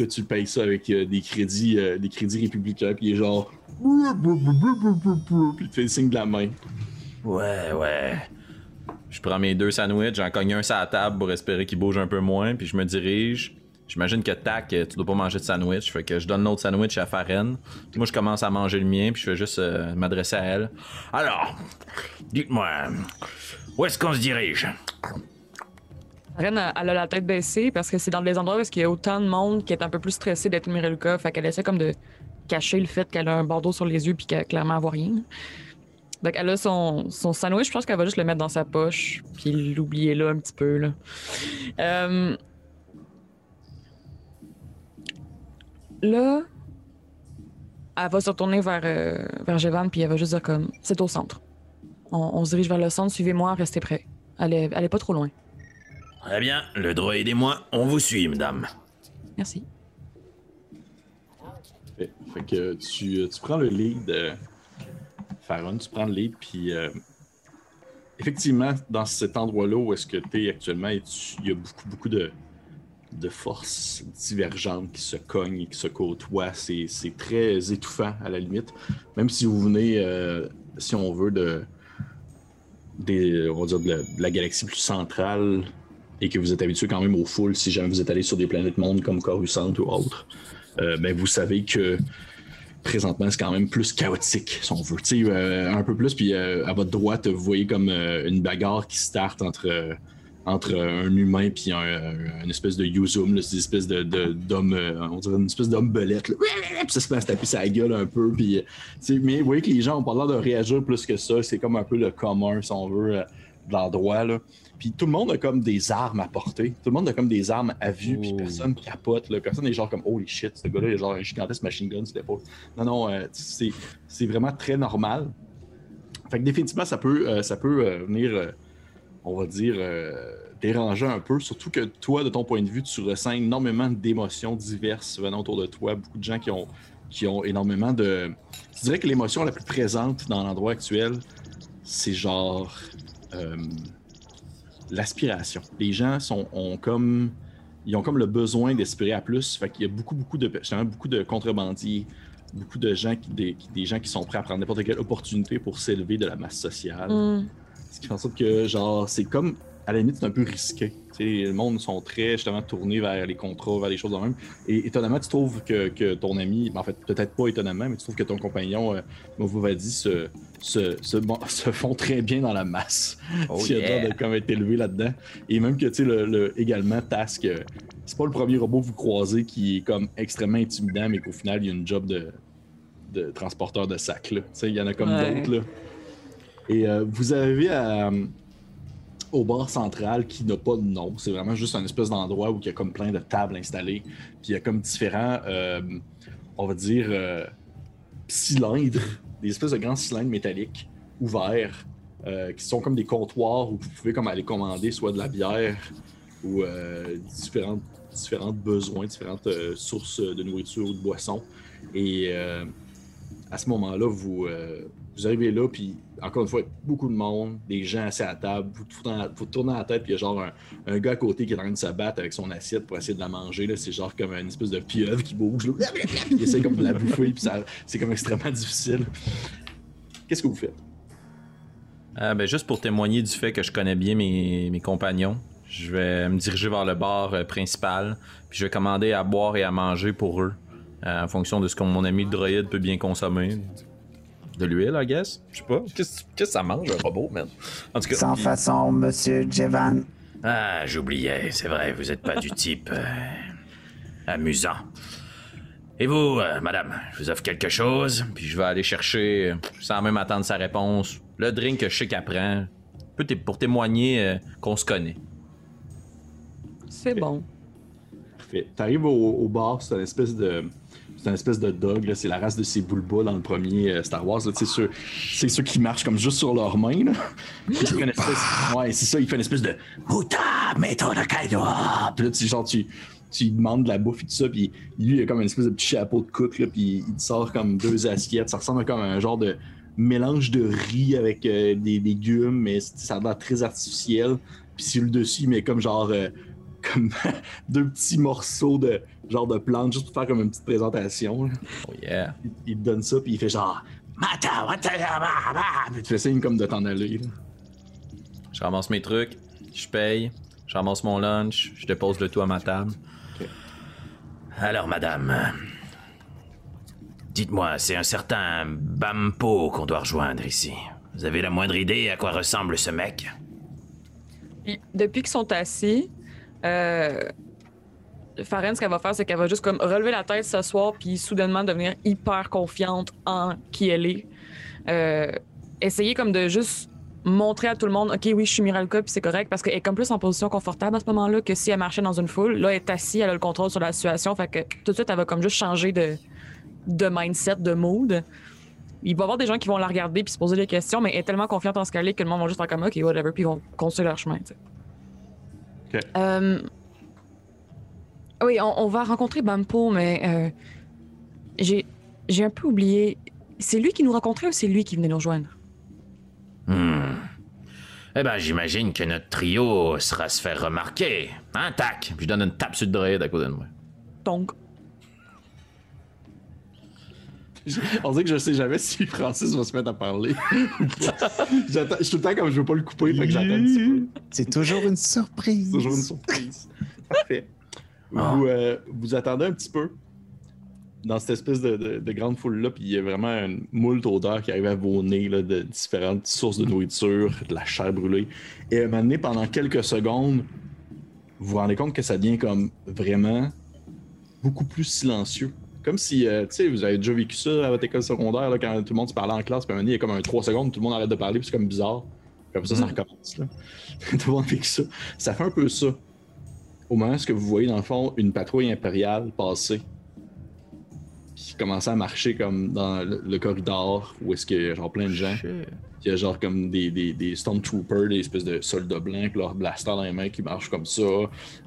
Là, tu payes ça avec euh, des crédits euh, des crédits républicains, puis il est genre. Puis il te fait le signe de la main. Ouais, ouais. Je prends mes deux sandwichs, j'en cogne un sur la table pour espérer qu'il bouge un peu moins, puis je me dirige. J'imagine que tac, tu dois pas manger de sandwich, fait que je donne l'autre sandwich à Farren. Puis moi, je commence à manger le mien, puis je fais juste euh, m'adresser à elle. Alors, dites-moi, où est-ce qu'on se dirige? Ren, elle a la tête baissée parce que c'est dans des endroits où il y a autant de monde qui est un peu plus stressé d'être Mirelka. Fait qu'elle essaie comme de cacher le fait qu'elle a un bandeau sur les yeux puis qu'elle clairement voit rien. Donc elle a son, son sandwich, je pense qu'elle va juste le mettre dans sa poche puis l'oublier là un petit peu. Là. Euh, Là, elle va se retourner vers, euh, vers Jevan puis elle va juste dire comme c'est au centre. On, on se dirige vers le centre, suivez-moi, restez prêts. Elle est, elle est pas trop loin. Très bien, le droïde et moi, on vous suit, madame. Merci. Fait, fait que tu, tu prends le lead, euh, Farron, tu prends le lead, puis euh, effectivement, dans cet endroit-là où est-ce que tu es actuellement, il y a beaucoup, beaucoup de, de forces divergentes qui se cognent et qui se côtoient. C'est c'est très étouffant à la limite. Même si vous venez, euh, si on veut, de, des, on va dire de la, de la galaxie plus centrale et que vous êtes habitué quand même aux foules, si jamais vous êtes allé sur des planètes mondes comme Coruscant ou autre, euh, ben vous savez que présentement c'est quand même plus chaotique, si on veut. Euh, un peu plus, puis euh, à votre droite, vous voyez comme euh, une bagarre qui starte entre, entre un humain puis un, un- une espèce de Yuzum, une espèce de, d'homme, on dirait une espèce d'homme belette, puis ça se met à se taper sa gueule un peu, mais vous voyez que les gens ont pas l'air de réagir plus que ça, c'est comme un peu le commun, si on veut, de l'endroit, là. Puis tout le monde a comme des armes à porter. Tout le monde a comme des armes à vue, puis Oh. personne capote. Là. Personne n'est genre comme holy shit, ce gars-là, il a genre un gigantesque machine gun sur l'épaule. Non, non, euh, c'est, c'est vraiment très normal. Fait que définitivement, ça peut, euh, ça peut euh, venir, on va dire, déranger un peu. Surtout que toi, de ton point de vue, tu ressens énormément d'émotions diverses venant autour de toi. Beaucoup de gens qui ont, qui ont énormément de. Je dirais que l'émotion la plus présente dans l'endroit actuel, c'est genre. L'aspiration. Les gens sont, ont comme ils ont comme le besoin d'aspirer à plus. Fait qu'il y a beaucoup, beaucoup de beaucoup de contrebandiers, beaucoup de gens qui, des, des gens qui sont prêts à prendre n'importe quelle opportunité pour s'élever de la masse sociale. Hmm. Ce qui fait en sorte que genre c'est comme à la limite c'est un peu risqué. Tu le monde sont très justement tournés vers les contrats, vers les choses de même. Et étonnamment, tu trouves que, que ton ami, en fait peut-être pas étonnamment, mais tu trouves que ton compagnon euh, Movovadi se, se, se, bon, se font très bien dans la masse. Oh a yeah. l'air de comme être élevé là-dedans. Et même que tu sais, le, le- également Task, euh, c'est pas le premier robot que vous croisez qui est comme extrêmement intimidant, mais qu'au final il y a une job de, de transporteur de sac. là. Tu sais, il y en a comme Ouais. d'autres là. Et euh, vous arrivez à, euh, au bar central qui n'a pas de nom. C'est vraiment juste un espèce d'endroit où il y a comme plein de tables installées. Puis il y a comme différents, euh, on va dire, euh, cylindres, des espèces de grands cylindres métalliques ouverts euh, qui sont comme des comptoirs où vous pouvez comme aller commander soit de la bière ou différentes, différents besoins, différentes sources de nourriture ou de boissons. Et à ce moment-là, vous, vous arrivez là, puis encore une fois, beaucoup de monde, des gens assis à table, vous vous tournez la tête, puis il y a genre un, gars à côté qui est en train de se battre avec son assiette pour essayer de la manger. C'est genre comme une espèce de pieuvre qui bouge. Là. Il essaie comme de la bouffer, puis c'est comme extrêmement difficile. Qu'est-ce que vous faites? Euh, ben, juste pour témoigner du fait que je connais bien mes, mes compagnons, je vais me diriger vers le bar euh, principal, puis je vais commander à boire et à manger pour eux, euh, en fonction de ce que mon ami le droïde peut bien consommer. De l'huile, I guess? Je sais pas. Qu'est-ce qu'est-ce que ça mange, un robot, man? En tout cas, Sans façon, monsieur Jevan. Ah, j'oubliais, c'est vrai, vous êtes pas du type euh, amusant. Et vous, euh, madame, je vous offre quelque chose? Puis je vais aller chercher, euh, sans même attendre sa réponse, le drink que je sais qu'elle prend, pour témoigner euh, qu'on se connaît. C'est bon. Parfait. T'arrives au, au bar, c'est une espèce de. c'est une espèce de dog, c'est la race de ces bulbas dans le premier euh, Star Wars. C'est ceux, ceux qui marchent comme juste sur leurs mains. Là. ouais, c'est ça, il fait une espèce de Muta, méthode Puis là, tu, genre, tu, tu demandes de la bouffe et tout ça, puis lui, il a comme une espèce de petit chapeau de cook, puis il sort comme deux assiettes. Ça ressemble à comme un genre de mélange de riz avec euh, des légumes, mais ça a l'air très artificiel. Puis sur le dessus, mais comme genre euh, comme deux petits morceaux de genre de plantes juste pour faire comme une petite présentation. Oh yeah. Il, te donne ça puis il fait genre Mata, puis tu fais signe comme de t'en aller. Je ramasse mes trucs, je paye, je ramasse mon lunch, je dépose le tout à ma table. Alors madame, dites-moi, c'est un certain Bampo qu'on doit rejoindre ici. Vous avez la moindre idée à quoi ressemble ce mec? Depuis qu'ils sont assis, euh, ce qu'elle va faire, c'est qu'elle va juste comme relever la tête ce soir, puis soudainement devenir hyper confiante en qui elle est. Euh, essayer comme de juste montrer à tout le monde, OK, oui, je suis Miralka, puis c'est correct, parce qu'elle est comme plus en position confortable à ce moment-là que si elle marchait dans une foule. Là, elle est assise, elle a le contrôle sur la situation, fait que tout de suite, elle va comme juste changer de, de mindset, de mood. Il va y avoir des gens qui vont la regarder puis se poser des questions, mais elle est tellement confiante en ce qu'elle est que le monde va juste faire comme OK, whatever, puis ils vont construire leur chemin. Euh, oui, on, va rencontrer Bampo, mais euh, j'ai, j'ai un peu oublié. C'est lui qui nous rencontrait ou c'est lui qui venait nous rejoindre? Hmm. Eh ben, j'imagine que notre trio sera se faire remarquer. Hein, tac! Puis je donne une tape sur le droïde à côté de moi. Donc. On dirait que je sais jamais si Francis va se mettre à parler. je suis tout le temps comme je veux pas le couper, fait que j'attends un petit peu. C'est toujours une surprise. Toujours une surprise. Parfait. Vous, euh, vous attendez un petit peu dans cette espèce de, grande foule-là, puis il y a vraiment une moult odeur qui arrive à vos nez là, de différentes sources de nourriture, de la chair brûlée. Et à un moment donné, pendant quelques secondes, vous vous rendez compte que ça devient comme vraiment beaucoup plus silencieux. Comme si, euh, tu sais, vous avez déjà vécu ça à votre école secondaire, là, quand tout le monde se parlait en classe, puis à un moment donné, il y a comme un 3 secondes, tout le monde arrête de parler, puis c'est comme bizarre. Comme ça, ça mm. recommence. Là. tout le monde vécu ça. Ça fait un peu ça. Au moment où vous voyez, dans le fond, une patrouille impériale passer, qui commence à marcher comme dans le, corridor, où est-ce qu'il y a genre plein de gens. Il y a genre comme des, des, des Stormtroopers, des espèces de soldats blancs, leur blaster dans les mains qui marchent comme ça,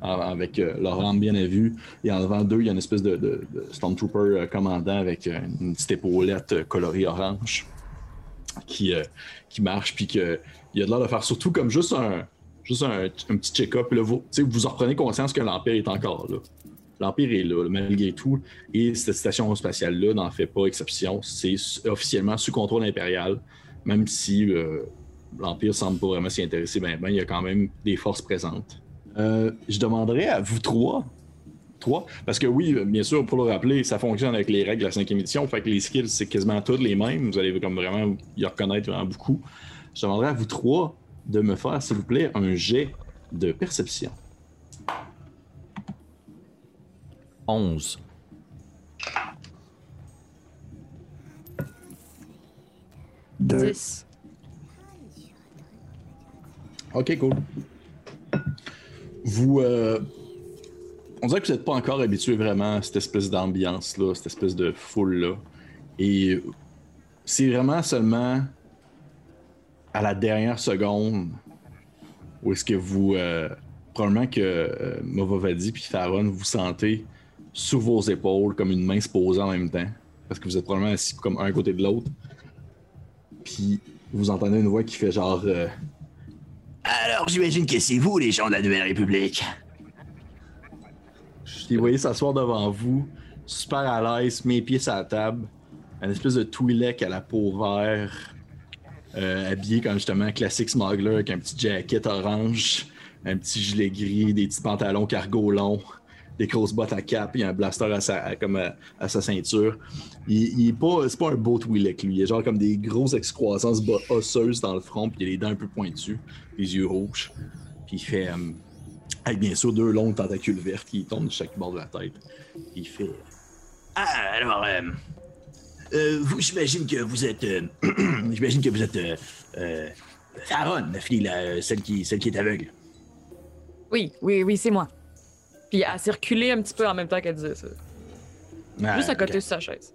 avec euh, leur arme bien à vue. Et en devant d'eux, il y a une espèce de, de, Stormtrooper euh, commandant avec euh, une petite épaulette colorée orange qui, qui marche, puis qu'il a de l'air de faire surtout comme juste un, juste un, petit check-up. Vous, vous en reprenez conscience que l'Empire est encore là. L'Empire est là, malgré tout. Et cette station spatiale-là n'en fait pas exception. C'est officiellement sous contrôle impérial même si euh, l'Empire semble pas vraiment s'y intéresser ben, ben, il y a quand même des forces présentes. Euh, je demanderais à vous trois, parce que oui, bien sûr, pour le rappeler, ça fonctionne avec les règles de la cinquième édition, fait que les skills, c'est quasiment toutes les mêmes, vous allez comme vraiment y reconnaître vraiment beaucoup. Je demanderais à vous trois de me faire, s'il vous plaît, un jet de perception. 11. Ok, cool. Vous. Euh, on dirait que vous n'êtes pas encore habitué vraiment à cette espèce d'ambiance-là, cette espèce de foule-là. Et c'est vraiment seulement à la dernière seconde où est-ce que vous. Euh, probablement que euh, Movavadi puis Faron vous sentez sous vos épaules comme une main se posée en même temps. Parce que vous êtes probablement assis comme un côté de l'autre. Puis vous entendez une voix qui fait genre. Euh, Alors j'imagine que c'est vous les gens de la Nouvelle République. Je les voyais s'asseoir devant vous, super à l'aise, mes pieds sur la table, un espèce de Twi'lek à la peau vert, euh, habillé comme justement classique smuggler avec un petit jacket orange, un petit gilet gris, des petits pantalons cargo longs des grosses bottes à cap, il a un blaster à sa, comme à, sa ceinture. Il, est pas, c'est pas un beau Twi'lek, lui. Il a genre comme des grosses excroissances osseuses dans le front, puis il a les dents un peu pointues, les yeux rouges. Puis il fait, euh, avec bien sûr deux longues tentacules vertes qui tombent de chaque bord de la tête. Il fait. Ah, alors, euh, euh, vous, j'imagine que vous êtes, j'imagine que vous êtes Aaron, la fille, celle qui, celle qui est aveugle. Oui, oui, oui, c'est moi. Puis elle circulé un petit peu en même temps qu'elle disait ça. Ah, Juste à côté de sa chaise.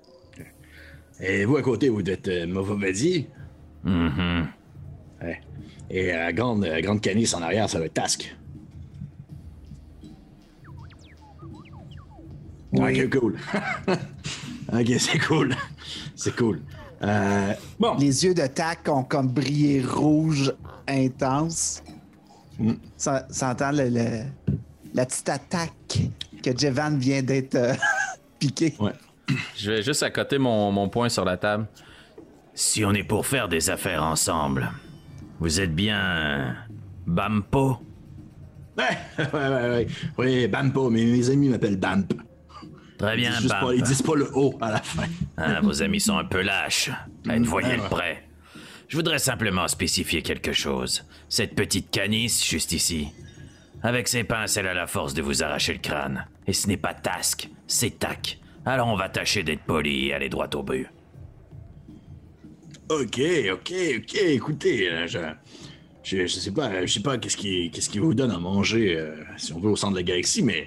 Et vous, à côté, vous êtes euh. Mhm. Ouais. Et la grande, la grande canisse en arrière, ça va être Task. Oui. Ok, cool. ok, c'est cool. C'est cool. Euh, bon. Les yeux de Tac ont comme brillé rouge intense. Mm. Ça, ça entend le, le- la petite attaque que Jevan vient d'être euh, piqué. Ouais. Je vais juste accoter mon, mon poing sur la table. Si on est pour faire des affaires ensemble, vous êtes bien. euh, Bampo? Ouais, ouais, ouais, ouais. Oui, Bampo, mais mes amis m'appellent Bamp. Très Ils bien, disent, juste Bamp. pas, ils disent pas le O à la fin. Ah, vos amis sont un peu lâches. À une voyelle ouais, ouais. près. Je voudrais simplement spécifier quelque chose. Cette petite canisse, juste ici. Avec ses pinces, elle a la force de vous arracher le crâne. Et ce n'est pas Task, c'est Tac. Alors on va tâcher d'être poli et aller droit au but. Ok, ok, ok. Écoutez, euh, je, je, je sais pas, je sais pas qu'est-ce qui, qu'est-ce qui vous donne à manger, euh, si on veut, au centre de la galaxie, mais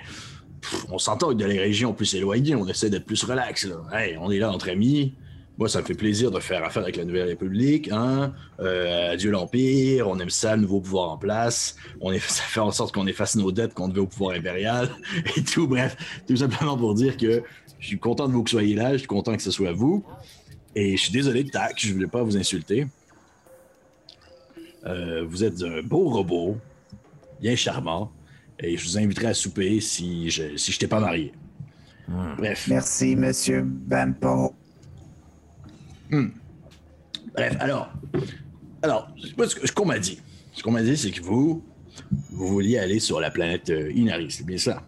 on s'entend que dans les régions plus éloignées, on essaie d'être plus relax. Là. Hey, on est là entre amis. Moi, ça me fait plaisir de faire affaire avec la Nouvelle République. Hein? Euh, adieu l'Empire, on aime ça, le nouveau pouvoir en place. On est, ça fait en sorte qu'on efface nos dettes qu'on devait au pouvoir impérial et tout. Bref, tout simplement pour dire que je suis content de vous que vous soyez là, je suis content que ce soit vous. Et je suis désolé, tac, je voulais pas vous insulter. Euh, vous êtes un beau robot, bien charmant, et je vous inviterai à souper si je si j'étais pas marié. Bref, Merci, monsieur Bampo. Bref, alors, alors, ce qu'on m'a dit, ce qu'on m'a dit, c'est que vous, vous vouliez aller sur la planète euh, Inari, c'est bien ça?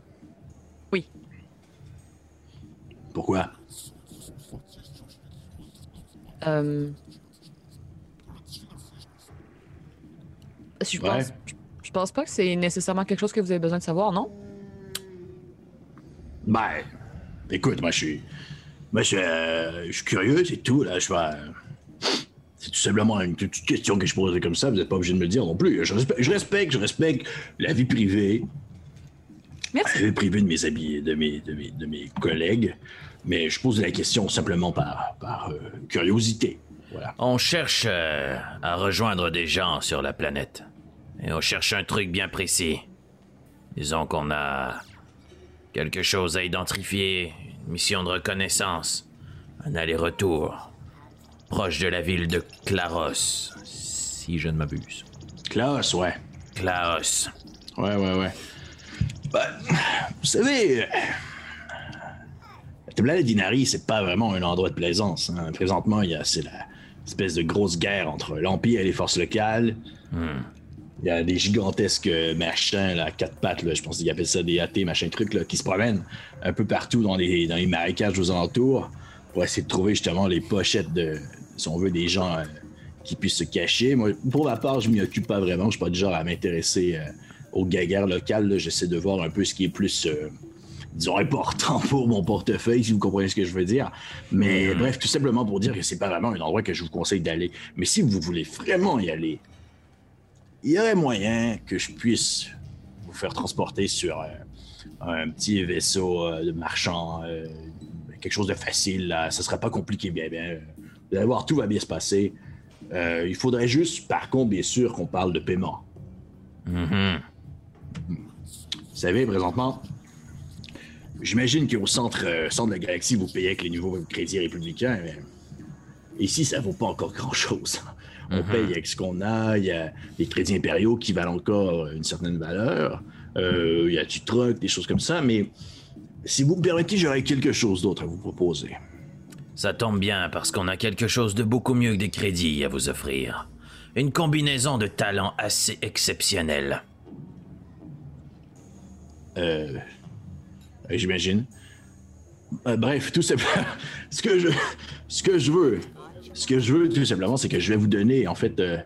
Oui. Pourquoi? Euh... Je Ouais. pense, je, je pense pas que c'est nécessairement quelque chose que vous avez besoin de savoir, non? Ben, écoute, moi, je suis, moi, je suis, euh, je suis curieux, c'est tout, là, je pas- C'est tout simplement une petite question que je poserai comme ça, vous n'êtes pas obligé de me le dire non plus. Je respecte, je respecte, je respecte la vie privée, Merci. la vie privée de mes amis, de mes, de mes, de mes collègues, mais je pose la question simplement par, par euh, curiosité. Voilà. On cherche euh, à rejoindre des gens sur la planète. Et on cherche un truc bien précis. Disons qu'on a quelque chose à identifier, une mission de reconnaissance, un aller-retour, proche de la ville de Claros, si je ne m'abuse. Klaus, ouais. Klaos. Ouais, ouais, ouais. Ben, vous savez, la planète d'Inari, c'est pas vraiment un endroit de plaisance. hein. Présentement, il y a c'est la espèce de grosse guerre entre l'Empire et les forces locales. Il y a des gigantesques euh, machins là, à quatre pattes, là, je pense qu'ils appellent ça des AT, machin truc, là, qui se promènent un peu partout dans les, dans les marécages aux alentours pour essayer de trouver justement les pochettes de, si on veut, des gens euh, qui puissent se cacher. Moi, pour ma part, je m'y occupe pas vraiment. Je suis pas du genre à m'intéresser euh, aux guerres locales. J'essaie de voir un peu ce qui est plus, euh, disons, important pour mon portefeuille, si vous comprenez ce que je veux dire. Mais bref, tout simplement pour dire que c'est pas vraiment un endroit que je vous conseille d'aller. Mais si vous voulez vraiment y aller, il y aurait moyen que je puisse vous faire transporter sur euh, un petit vaisseau euh, de marchand, euh, quelque chose de facile. Là. Ça sera pas compliqué, bien, bien. Vous allez voir, tout va bien se passer. Il faudrait juste, par contre, bien sûr, qu'on parle de paiement. Mhm. Vous savez, présentement, j'imagine qu'au centre, centre de la galaxie, vous payez avec les nouveaux crédits républicains, mais ici, ça vaut pas encore grand-chose. On paye avec ce qu'on a, il y a les crédits impériaux qui valent encore une certaine valeur, Euh, il y a du truck, des choses comme ça, mais si vous me permettez, j'aurais quelque chose d'autre à vous proposer. Ça tombe bien parce qu'on a quelque chose de beaucoup mieux que des crédits à vous offrir. Une combinaison de talents assez exceptionnelle. Euh, euh, J'imagine. Euh, bref, tout simplement, ce que je, ce que je veux, ce que je veux tout simplement, c'est que je vais vous donner en fait euh,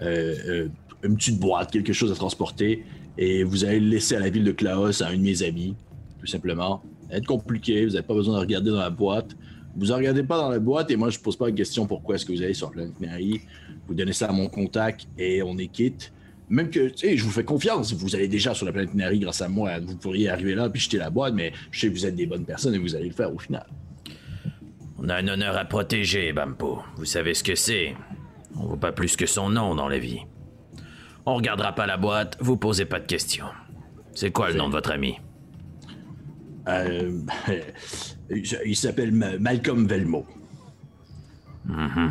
euh, euh, une petite boîte, quelque chose à transporter, et vous allez le laisser à la ville de Klaus, à un de mes amis, tout simplement. Ça va être compliqué, vous n'avez pas besoin de regarder dans la boîte. Vous ne regardez pas dans la boîte et moi je pose pas la question pourquoi est-ce que vous allez sur Planète Mary. Vous donnez ça à mon contact et on est quitte. même que, tu sais, je vous fais confiance. Vous allez déjà sur la planète Nari grâce à moi. Vous pourriez arriver là puis jeter la boîte, mais je sais que vous êtes des bonnes personnes et vous allez le faire au final. On a un honneur à protéger, Bampo. Vous savez ce que c'est. On vaut pas plus que son nom dans la vie. On regardera pas la boîte, vous posez pas de questions. C'est quoi le nom de votre ami? Euh, il s'appelle Malcolm Velmo. Mm-hmm.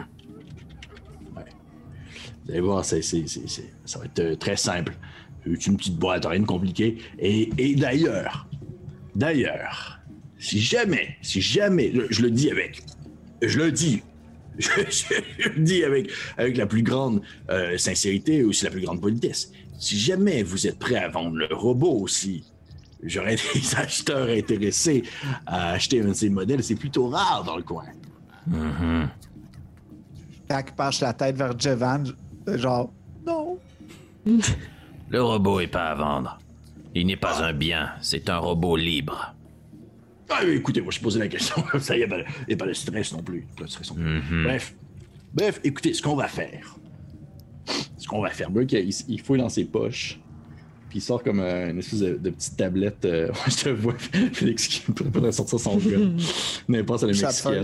Vous allez voir, ça va être euh, très simple. Une petite boîte, rien de compliqué. Et, d'ailleurs, d'ailleurs, si jamais, si jamais, je, le dis avec, je le dis, je, le dis avec, avec la plus grande euh, sincérité et aussi la plus grande politesse. Si jamais vous êtes prêt à vendre le robot aussi, j'aurais des acheteurs intéressés à acheter un de ces modèles. C'est plutôt rare dans le coin. Mm penche la tête vers Jevan, genre, non. Le robot est pas à vendre. Il n'est pas un bien, c'est un robot libre. Ah, écoutez, moi je posais la question, ça, il n'y a, pas de stress non plus. Mhm. Bref, bref, écoutez, ce qu'on va faire. Ce qu'on va faire. Burke, il, il, fouille dans ses poches. Puis il sort comme euh, une espèce de, petite tablette. Euh, je te vois, Félix qui pourrait sortir son gun. N'importe la mexicaine.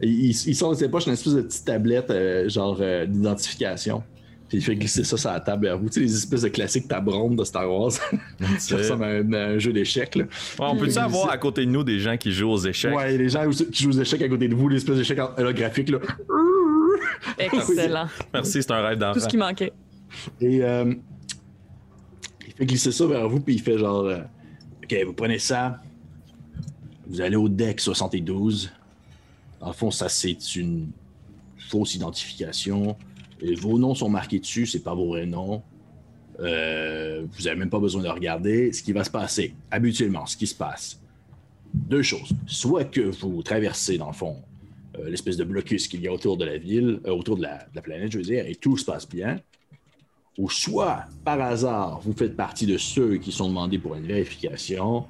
Il, il, sort de ses poches une espèce de petite tablette, euh, genre d'identification. Puis il fait glisser ça sur la table à vous. Tu sais, les espèces de classiques tabrondes de Star Wars. ça ressemble à un, jeu d'échecs. Ouais, on peut-tu avoir à côté de nous des gens qui jouent aux échecs? Ouais, les gens qui jouent aux échecs à côté de vous, l'espèce d'échecs holographique. Là. Excellent. Merci, c'est un rêve d'enfant. Tout ce qui manquait. Et euh, il fait glisser ça vers vous, puis il fait genre euh, Ok, vous prenez ça, vous allez au deck 72. Dans le fond, ça, c'est une fausse identification vos noms sont marqués dessus, c'est pas vos vrais noms. Euh, vous n'avez même pas besoin de regarder. Ce qui va se passer, habituellement, ce qui se passe, deux choses. Soit que vous traversez, dans le fond, euh, l'espèce de blocus qu'il y a autour de la ville, euh, autour de la, planète, je veux dire, et tout se passe bien. Ou soit, par hasard, vous faites partie de ceux qui sont demandés pour une vérification.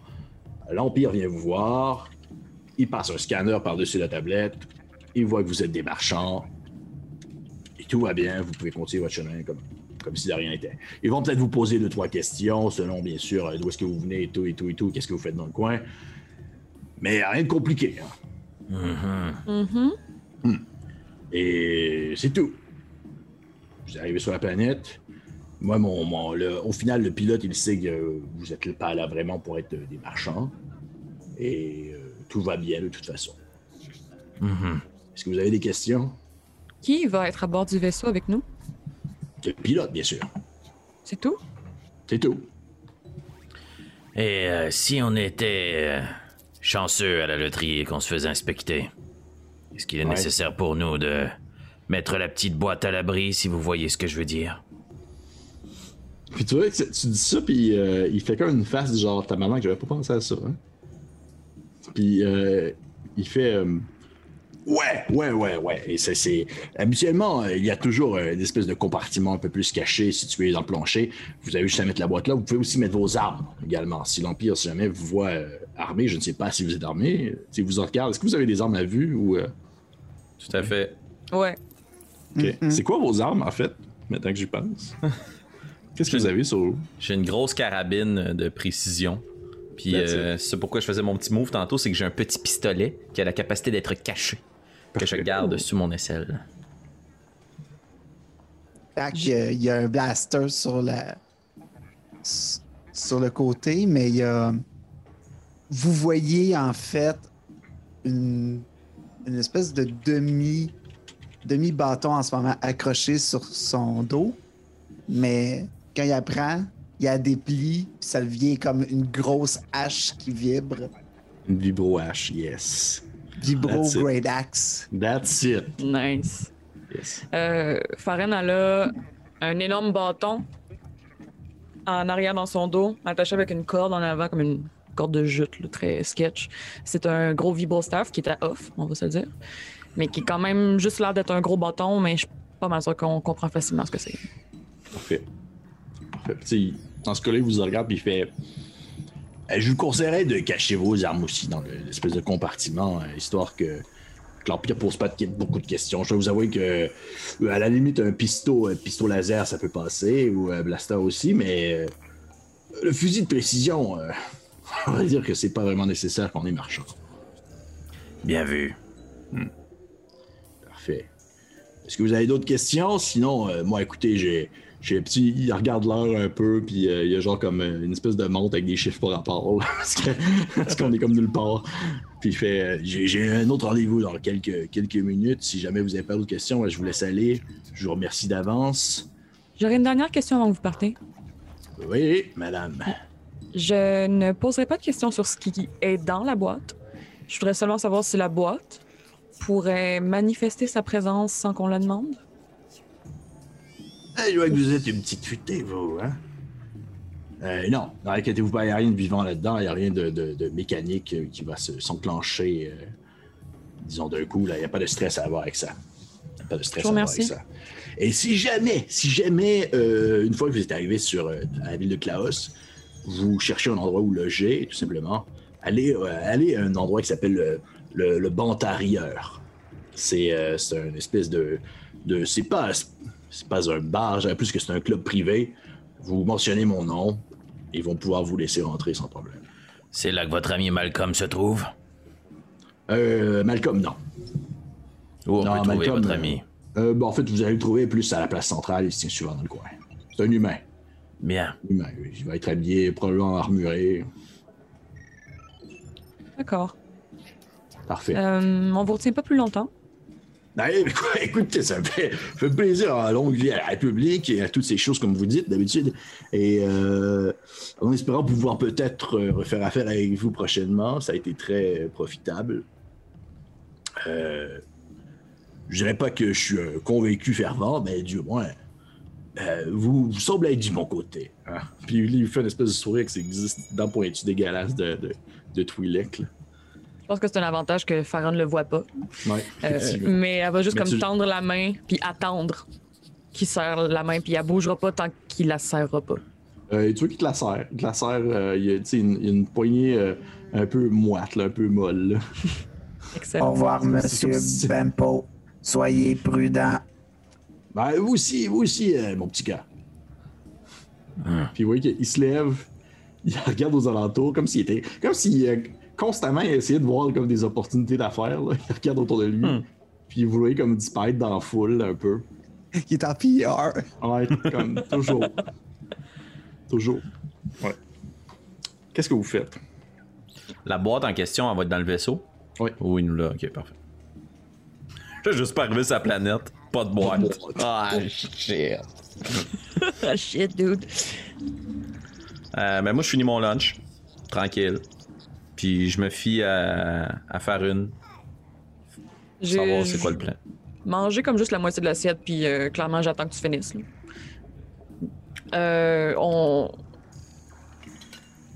L'Empire vient vous voir. Il passe un scanner par-dessus la tablette. Il voit que vous êtes des marchands tout va bien, vous pouvez continuer votre chemin comme, comme si de rien n'était. Ils vont peut-être vous poser deux, trois questions, selon bien sûr euh, d'où est-ce que vous venez et tout et tout et tout, qu'est-ce que vous faites dans le coin. Mais rien de compliqué. Hein. Mm-hmm. Mm-hmm. Hmm. Et c'est tout. Vous arrivez sur la planète. Moi, mon, au final, le pilote, il sait que vous n'êtes pas là vraiment pour être des marchands. Et euh, tout va bien de toute façon. Mm-hmm. Est-ce que vous avez des questions? Qui va être à bord du vaisseau avec nous? Le pilote, bien sûr. C'est tout? C'est tout. Et euh, si on était euh, chanceux à la loterie et qu'on se faisait inspecter, est-ce qu'il est nécessaire pour nous de mettre la petite boîte à l'abri, si vous voyez ce que je veux dire? Puis tu vois, tu dis ça, puis euh, il fait comme une face genre ta maman que j'avais pas pensé à ça. Hein? Puis il fait Ouais, ouais, ouais, ouais. Et c'est. Habituellement, euh, il y a toujours euh, une espèce de compartiment un peu plus caché situé dans le plancher. Vous avez juste à mettre la boîte là. Vous pouvez aussi mettre vos armes également. Si l'Empire, si jamais vous voit euh, armé, je ne sais pas si vous êtes armé, si vous en regardez, est-ce que vous avez des armes à vue ou. Tout à fait. Ouais. Ok. Mm-hmm. C'est quoi vos armes en fait, maintenant que j'y pense? Qu'est-ce que vous avez sur vous? J'ai une grosse carabine de précision. Puis c'est pourquoi je faisais mon petit move tantôt, c'est que j'ai un petit pistolet qui a la capacité d'être caché que je garde sous mon aisselle. Il y, a un blaster sur la sur le côté, mais il y a vous voyez en fait une, espèce de demi demi bâton en ce moment accroché sur son dos, mais quand il apprend, il y a des plis, puis ça devient comme une grosse hache qui vibre. Une vibro hache, yes. Vibro Great Axe. That's it. Nice. Yes. Euh, Faren, elle a un énorme bâton en arrière dans son dos, attaché avec une corde en avant, comme une corde de jute, très sketch. C'est un gros vibro staff qui est à off, on va se le dire. Mais qui est quand même juste l'air d'être un gros bâton, mais je suis pas mal sûr qu'on comprend facilement ce que c'est. Parfait. Parfait. dans ce cas-là, il vous regarde et il fait je vous conseillerais de cacher vos armes aussi dans l'espèce de compartiment, euh, histoire que L'Empire pose pas de, beaucoup de questions. Je vais vous avouer que, à la limite, un pistolet, un pistolet laser, ça peut passer, ou un blaster aussi, mais le fusil de précision, on va dire que c'est pas vraiment nécessaire quand on est marchand. Bien vu. Hmm. Parfait. Est-ce que vous avez d'autres questions? Sinon, moi, écoutez, j'ai j'ai un petit, il regarde l'heure un peu, puis euh, il y a genre comme euh, une espèce de montre avec des chiffres par rapport, parce qu'on est comme nulle part. Puis il fait, euh, j'ai un autre rendez-vous dans quelques, quelques minutes. Si jamais vous avez pas d'autres questions, je vous laisse aller. Je vous remercie d'avance. J'aurais une dernière question avant que vous partez. Oui, madame. Je ne poserai pas de questions sur ce qui est dans la boîte. Je voudrais seulement savoir si la boîte pourrait manifester sa présence sans qu'on la demande. Je vois que vous êtes une petite futée, vous, hein? Euh, non, inquiétez-vous pas, il n'y a rien de vivant là-dedans, il n'y a rien de, mécanique euh, qui va s'enclencher, euh, disons, d'un coup. Il n'y a pas de stress à avoir avec ça. Pas de stress à avoir avec ça. Et si jamais, si jamais, une fois que vous êtes arrivé sur à la ville de Klaus, vous cherchez un endroit où loger, tout simplement, allez, allez à un endroit qui s'appelle le, le, le Bantarieur. C'est une espèce de. de c'est pas c'est pas un bar, j'avais plus que c'est un club privé. Vous mentionnez mon nom, ils vont pouvoir vous laisser rentrer sans problème. C'est là que votre ami Malcolm se trouve? Euh, Malcolm, non. Où on peut trouver votre ami? Euh, euh en fait, vous allez le trouver plus à la place centrale, il se tient souvent dans le coin. C'est un humain. Bien. Humain, oui. Il va être habillé, probablement armuré. D'accord. Parfait. Euh, on vous retient pas plus longtemps. Ben, écoutez, ça me fait, plaisir à longue vie à la République et à toutes ces choses, comme vous dites d'habitude. Et euh, en espérant pouvoir peut-être euh, refaire affaire avec vous prochainement, ça a été très profitable. Euh, je dirais pas que je suis un convaincu fervent, mais du moins, euh, vous, semblez être du bon côté. Hein. Puis il fait une espèce de sourire qui existe dans pointu dégueulasse de, de, de Twi'lek. Pense que c'est un avantage que Farron ne le voit pas. Ouais, euh, mais elle va juste comme tendre la main puis attendre qu'il serre la main puis elle bougera pas tant qu'il la serrera pas. Euh, tu vois qu'il te la serre. Il te la serre, euh, il, y a, une, une poignée euh, un peu moite, là, un peu molle. Excellent. Au revoir, monsieur Bempo. Soyez prudent. Ben, vous aussi, vous aussi, mon petit gars. Puis vous voyez qu'il se lève, il regarde aux alentours comme s'il était. Comme s'il constamment essayer de voir comme des opportunités d'affaires. Il regarde autour de lui. Hmm. Puis vous voyez comme disparaître dans la foule un peu. Il est en PR. Ouais, comme toujours. toujours. Ouais. Qu'est-ce que vous faites? La boîte en question, elle va être dans le vaisseau? Oui. Oui, nous là. Ok, parfait. Je juste pas arrivé sur la planète. Pas de boîte. Ah, shit. ah, shit, dude. Euh, ben moi, je finis mon lunch. Tranquille. Puis je me fie à, faire une. Savoir c'est quoi le plan. Manger comme juste la moitié de l'assiette, puis euh, clairement, j'attends que tu finisses. Euh, on...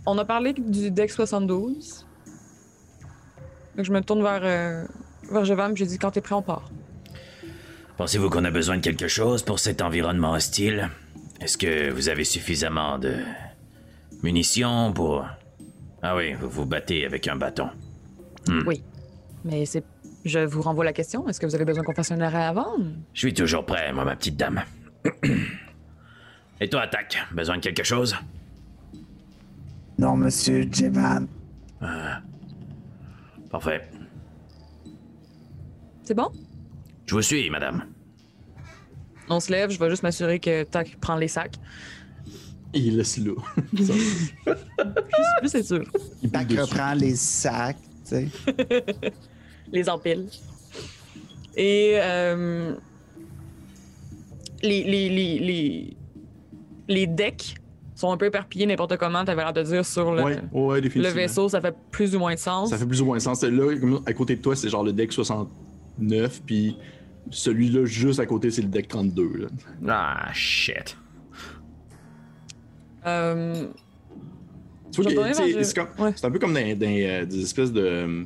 on a parlé du deck 72. Donc je me tourne vers, euh, vers et je dis quand t'es prêt, on part. Pensez-vous qu'on a besoin de quelque chose pour cet environnement hostile? Est-ce que vous avez suffisamment de munitions pour ah oui, vous vous battez avec un bâton. Hmm. Oui. Mais c'est. Je vous renvoie la question. Est-ce que vous avez besoin qu'on fasse un arrêt avant? Je suis toujours prêt, moi, ma petite dame. Et toi, attaque. Besoin de quelque chose? Non, monsieur Jevan. Ah. Parfait. C'est bon? Je vous suis, madame. On se lève, je vais juste m'assurer que Tac prend les sacs. Il laisse là. je suis plus c'est sûr. Il reprend les sacs, tu sais. les empile. Et euh, les, les, les, les, les decks sont un peu éparpillés n'importe comment, t'avais l'air de dire sur le, le vaisseau, ça fait plus ou moins de sens. Ça fait plus ou moins de sens. Là, à côté de toi, c'est genre le deck 69, puis celui-là juste à côté, c'est le deck 32. Ah, shit. Euh... C'est un peu comme dans, euh, des espèces de,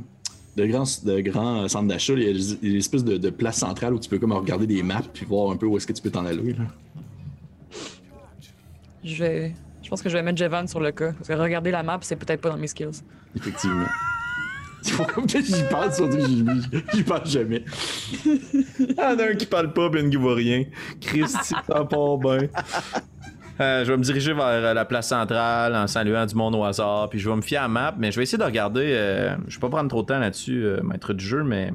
de, grands, de grands centres d'achat. Il y a des, espèces de, de places centrales où tu peux comme regarder des maps puis voir un peu où est-ce que tu peux t'en aller. Là. Je vais. Je pense que je vais mettre Jevan sur le cas. Parce que regarder la map, c'est peut-être pas dans mes skills. Effectivement. J'y pense, surtout j'y pense jamais. ah, d'un qui parle pas, ben qui voit rien. Christy, ça pas bien. Euh, je vais me diriger vers euh, la place centrale en saluant du monde au hasard, puis je vais me fier à la map, mais je vais essayer de regarder. Euh, je vais pas prendre trop de temps là-dessus, maître du jeu, mais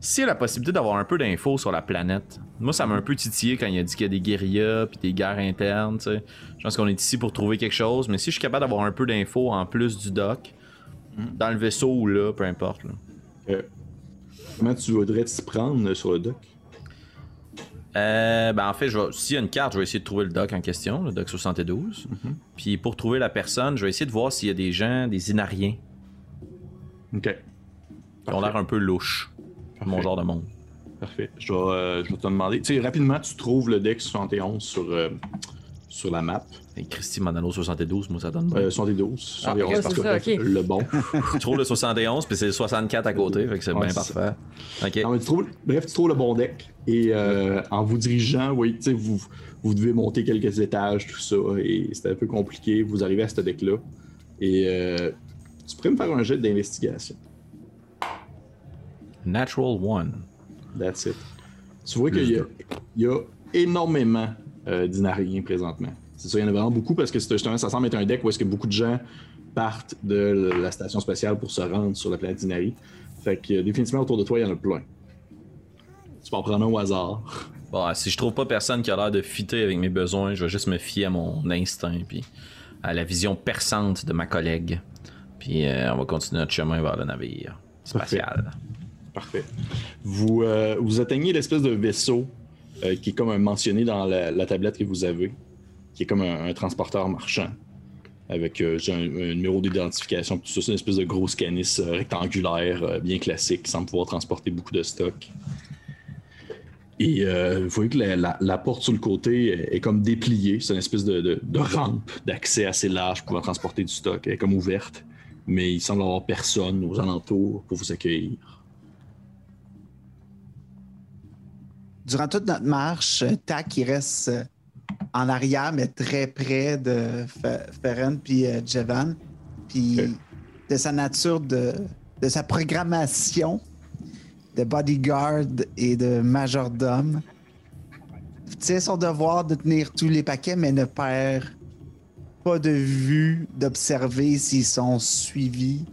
s'il y a la possibilité d'avoir un peu d'infos sur la planète, moi ça m'a un peu titillé quand il a dit qu'il y a des guérillas puis des guerres internes. sais. Je pense qu'on est ici pour trouver quelque chose, mais si je suis capable d'avoir un peu d'infos en plus du doc, dans le vaisseau ou là, peu importe. comment tu voudrais t'y prendre sur le doc? Euh, ben en fait, s'il y a une carte, je vais essayer de trouver le doc en question, le doc 72. Mhm. Puis pour trouver la personne, je vais essayer de voir s'il y a des gens, des inariens. Ok. Qui ont l'air un peu louches. Mon genre de monde. Parfait. Je vais, euh, je vais te demander. Tu sais, rapidement, tu trouves le deck 71 sur, euh, sur la map. Et Christy Manalo 72, moi ça donne euh, 72. 71 ah, parce que ça, le bon. tu trouves le 71, puis c'est le 64 à côté, fait que c'est bien parfait. tu trouves, bref, tu trouves le bon deck. Et euh, en vous dirigeant, oui, vous, vous devez monter quelques étages, tout ça. Et c'est un peu compliqué. Vous arrivez à ce deck-là. Et euh, tu pourrais me faire un jet d'investigation. Natural One. That's it. Tu vois qu'il y, y, a énormément euh, d'Inariens présentement. C'est ça, il y en a vraiment beaucoup parce que justement, ça semble être un deck où est-ce que beaucoup de gens partent de la station spatiale pour se rendre sur la planète d'Inari. Fait que euh, définitivement autour de toi, il y en a plein. Tu peux en prendre un au hasard. Bon, si je trouve pas personne qui a l'air de fitter avec mes besoins, je vais juste me fier à mon instinct puis à la vision perçante de ma collègue. Puis euh, on va continuer notre chemin vers le navire spatial. Parfait. Vous, vous atteignez l'espèce de vaisseau euh, qui est comme mentionné dans la, tablette que vous avez, qui est comme un, transporteur marchand avec euh, un, numéro d'identification, tout ça, c'est une espèce de grosse canis euh, rectangulaire, bien classique, qui semble pouvoir transporter beaucoup de stock. Et vous voyez que la, porte sur le côté est, comme dépliée. C'est une espèce de, rampe d'accès assez large pour pouvoir transporter du stock. Elle est comme ouverte. Mais il semble avoir personne aux alentours pour vous accueillir. Durant toute notre marche, euh, Tac, il reste euh, en arrière, mais très près de Ferren puis euh, Jevan. Puis de sa nature, de, de sa programmation de bodyguard et de majordome. C'est son devoir de tenir tous les paquets, mais ne perd pas de vue d'observer s'ils sont suivis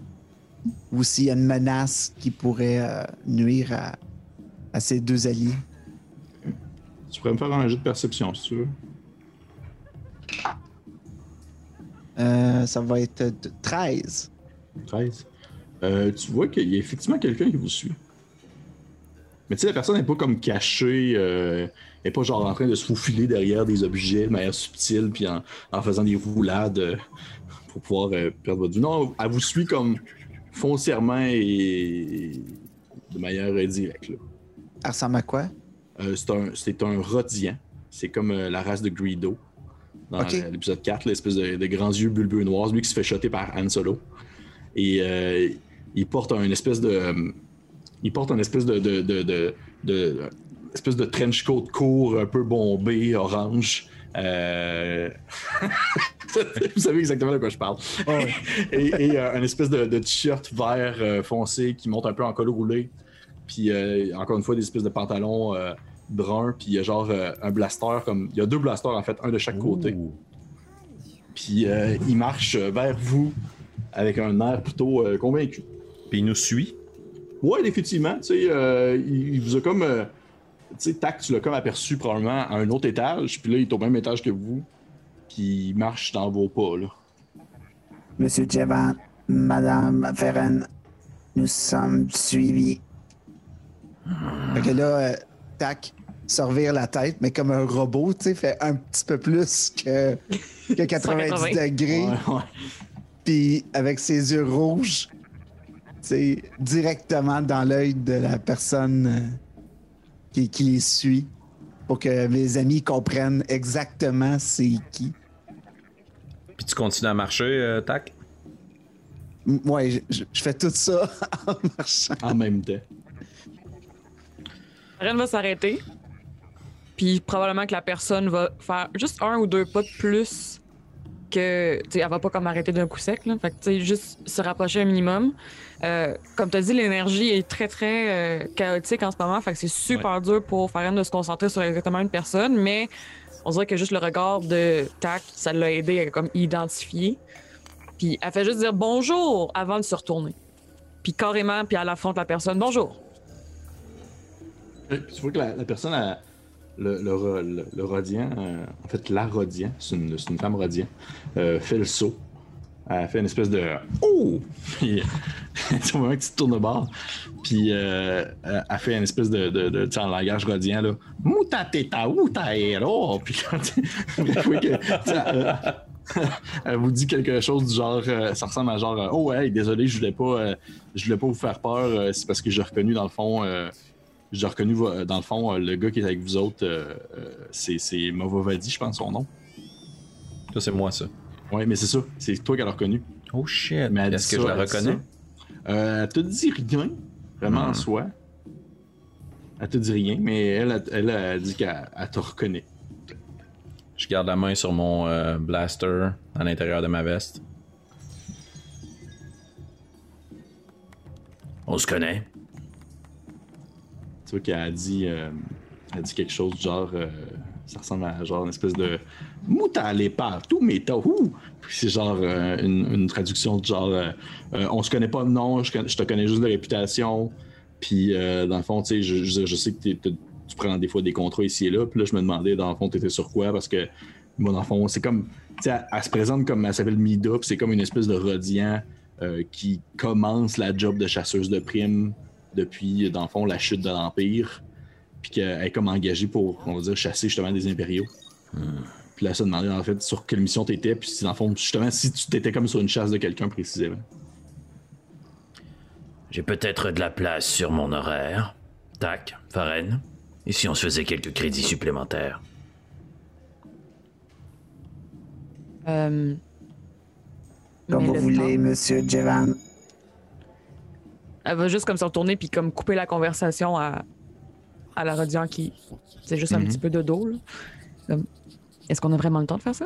ou s'il y a une menace qui pourrait nuire à, à ses deux alliés. Tu pourrais me faire un jeu de perception si tu veux. Euh, ça va être 13. 13. Euh, tu vois qu'il y a effectivement quelqu'un qui vous suit. Mais tu sais, la personne n'est pas comme cachée, euh, elle n'est pas genre en train de se faufiler derrière des objets de manière subtile, puis en, faisant des roulades pour pouvoir perdre votre vue. Non, elle vous suit comme foncièrement et de manière directe. Là. Elle ressemble à quoi? Euh, c'est un, rodian. C'est comme euh, la race de Greedo dans l'épisode 4, l'espèce de, grands yeux bulbeux noirs, lui qui se fait shotter par Han Solo. Et euh, il porte un espèce de. il porte un espèce de, de, espèce de trench coat court, un peu bombé, orange. Vous savez exactement de quoi je parle. et, et un espèce de, t-shirt vert foncé qui monte un peu en col roulé. Puis encore une fois, des espèces de pantalons brun, puis il y a genre euh, un blaster comme. Il y a deux blasters en fait, un de chaque côté. Puis euh, il marche vers vous avec un air plutôt euh, convaincu. Puis il nous suit. Ouais, effectivement. Tu sais, il, vous a comme. tu sais, tac, tu l'as comme aperçu probablement à un autre étage, puis là, il est au même étage que vous. Puis il marche dans vos pas, là. Monsieur Jevan, Madame Ferren, nous sommes suivis. Fait que là, tac, servir la tête, mais comme un robot, tu sais, fait un petit peu plus que, que 90 degrés. Puis avec ses yeux rouges, c'est directement dans l'œil de la personne euh, qui, qui, les suit pour que mes amis comprennent exactement c'est qui. Puis tu continues à marcher, euh, tac? Ouais, je, fais tout ça en marchant. En même temps. Ren va s'arrêter. Puis probablement que la personne va faire juste un ou deux pas de plus que, tu sais, elle va pas comme arrêter d'un coup sec, là. Fait que, tu sais, juste se rapprocher un minimum. Euh, comme tu as dit, l'énergie est très, très euh, chaotique en ce moment. Fait que c'est super dur pour Farine de se concentrer sur exactement une personne, mais on dirait que juste le regard de Tac, ça l'a aidé à comme identifier. Puis elle fait juste dire bonjour avant de se retourner. Puis carrément, puis elle affronte la personne. Bonjour. Tu vois que la, personne, a, le, le, Rodian, euh, en fait, la Rodian, c'est une, une, femme Rodian, fait le saut elle fait une espèce de Oh! Puis, tu moment que tu te tournes bord. Puis, euh, elle fait une espèce de, tu sais, en langage rodien, là. Muta teta, uta hero! Puis, quand que, elle vous dit quelque chose du genre, euh, ça ressemble à genre, oh, ouais, désolé, je voulais pas, euh, je voulais pas vous faire peur, c'est parce que j'ai reconnu dans le fond, j'ai reconnu dans le fond, le gars qui est avec vous autres, c'est, c'est Movovadi, je pense son nom. Ça, c'est moi, ça. Ouais, mais c'est ça. C'est toi qui l'as reconnu. Oh shit. Mais Est-ce que je la reconnais? Euh, elle te dit rien, vraiment en hmm. soi. Elle te dit rien, mais elle, elle, a dit qu'elle te reconnaît. Je garde la main sur mon euh, blaster à l'intérieur de ma veste. On se connaît. Qu'elle a dit, euh, a dit quelque chose genre. Euh, ça ressemble à genre une espèce de Mouta pas tout métahou. C'est genre euh, une, traduction de genre on se connaît pas de nom, je, te connais juste de réputation. Puis dans le fond, je, sais que tu prends des fois des contrats ici et là. Puis là, je me demandais dans le fond, tu étais sur quoi? Parce que moi, dans le fond, c'est comme. Tu sais, elle, se présente comme elle s'appelle Mida, puis c'est comme une espèce de rodian qui commence la job de chasseuse de primes depuis, dans le fond, la chute de l'Empire puis qu'elle est comme engagée pour, on va dire, chasser justement des impériaux. Puis là, ça demandait en fait sur quelle mission t'étais, puis dans le fond, justement, si tu t'étais comme sur une chasse de quelqu'un précisément. J'ai peut-être de la place sur mon horaire. Tac, Faren. Et si on se faisait quelques crédits supplémentaires? Euh... Comme vous voulez, monsieur Jevan. Elle va juste comme se retourner puis comme couper la conversation à, à la Rodian qui. C'est juste un mhm. petit peu de dos. Est-ce qu'on a vraiment le temps de faire ça?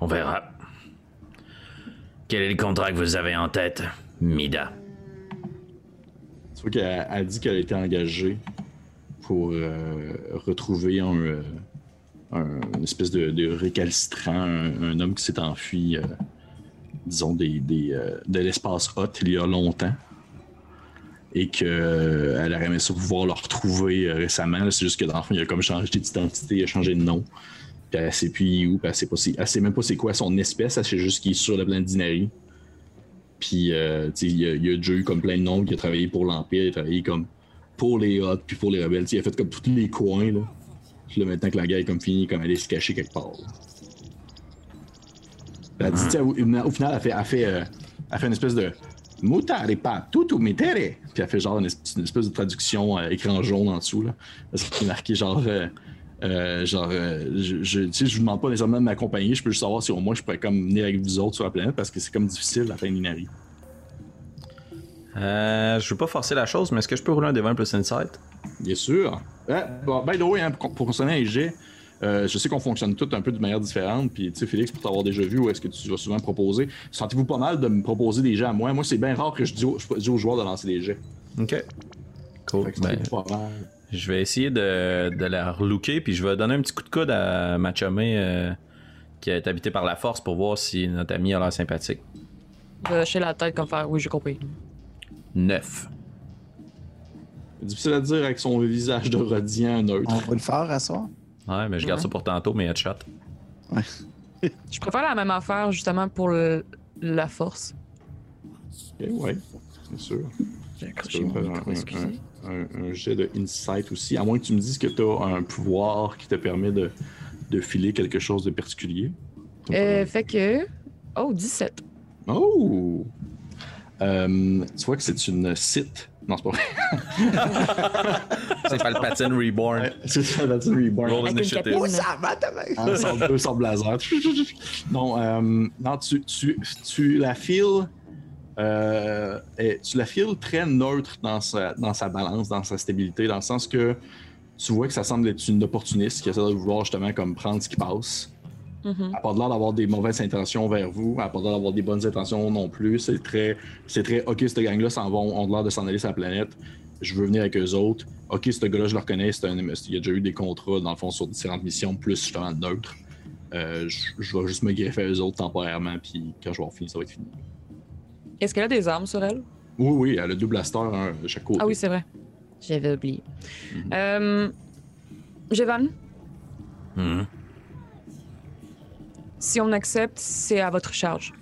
On verra. Quel est le contrat que vous avez en tête, Mida? Tu vois qu'elle a dit qu'elle a été engagée pour euh, retrouver euh, un, une espèce de, récalcitrant, un, homme qui s'est enfui, euh, disons, des, de l'espace hot il y a longtemps et qu'elle euh, aurait aimé ça pouvoir le retrouver euh, récemment. C'est juste que dans le fond, il a comme changé d'identité, il a changé de nom. Puis elle sait plus où, puis elle sait, sait même pas c'est quoi son espèce, elle sait juste qu'il est sur la planète d'Inari. Puis euh, il, a, il a déjà eu comme plein de noms, il a travaillé pour l'Empire, il a travaillé comme pour les Hots, puis pour les rebelles. il a fait comme tous les coins. Là. Puis maintenant que la guerre est comme finie, comme elle est se cacher quelque part. Dit, au, au, final, elle fait, elle fait, elle fait une espèce de Mutare pas tout metere. Puis elle fait genre une, espèce de traduction euh, écran jaune en dessous. Là. C'est marqué genre. Euh, euh, genre, je, je, je vous demande pas nécessairement de m'accompagner, je peux juste savoir si au moins je pourrais comme venir avec vous autres sur la planète parce que c'est comme difficile la fin d'Inari. Euh, je veux pas forcer la chose, mais est-ce que je peux rouler un devant plus Insight? Bien sûr. bon, by the way, hein, pour, pour concerner les jets, euh, je sais qu'on fonctionne tous un peu de manière différente. Puis, tu sais, Félix, pour t'avoir déjà vu, où est-ce que tu vas souvent proposer? Sentez-vous pas mal de me proposer des jets à moi? Moi, c'est bien rare que je dis, aux, joueurs de lancer des jets. Ok. Cool. Ben, je vais essayer de, de, la relooker, puis je vais donner un petit coup de coude à ma euh, qui est habité par la force pour voir si notre ami a l'air sympathique. Je la tête comme faire, oui, j'ai compris. Neuf. Difficile à dire avec son visage de radiant neutre. On va le faire à soi. Ouais, mais je garde ça pour tantôt, mes headshots. Ouais. je préfère la même affaire justement pour la force. Ok, ouais, c'est sûr. J'ai accroché mon micro, excusez. Un, un, jet de insight aussi, à moins que tu me dises que tu as un pouvoir qui te permet de, de filer quelque chose de particulier. Euh, fait que. Oh, 17. Oh! Euh, tu vois que c'est une site non, c'est pas vrai. c'est Palpatine Reborn. c'est Palpatine Reborn. Oh, ça va, ah, sans deux, sans blazer. non, euh, non tu, tu, tu la files... Euh, tu la files très neutre dans sa, dans sa balance, dans sa stabilité, dans le sens que tu vois que ça semble être une opportuniste qui essaie de vouloir justement comme prendre ce qui passe. Mhm. à part de l'air d'avoir des mauvaises intentions vers vous, à part de l'air d'avoir des bonnes intentions non plus. C'est très, c'est très, ok, cette gang-là s'en vont, ont l'air de s'en aller sur la planète. Je veux venir avec eux autres. Ok, ce gars-là, je le reconnais. c'est un- il y a déjà eu des contrats, dans le fond, sur différentes missions, plus justement neutres. Euh, je, je vais juste me greffer à eux autres temporairement, puis quand je vais avoir fini, ça va être fini. Est-ce qu'elle a des armes sur elle? Oui, oui, elle a deux blasters un de chaque côté. Ah oui, c'est vrai. J'avais oublié. Mhm. Euh, Jevan, Mhm. Si on accepte, c'est à votre charge.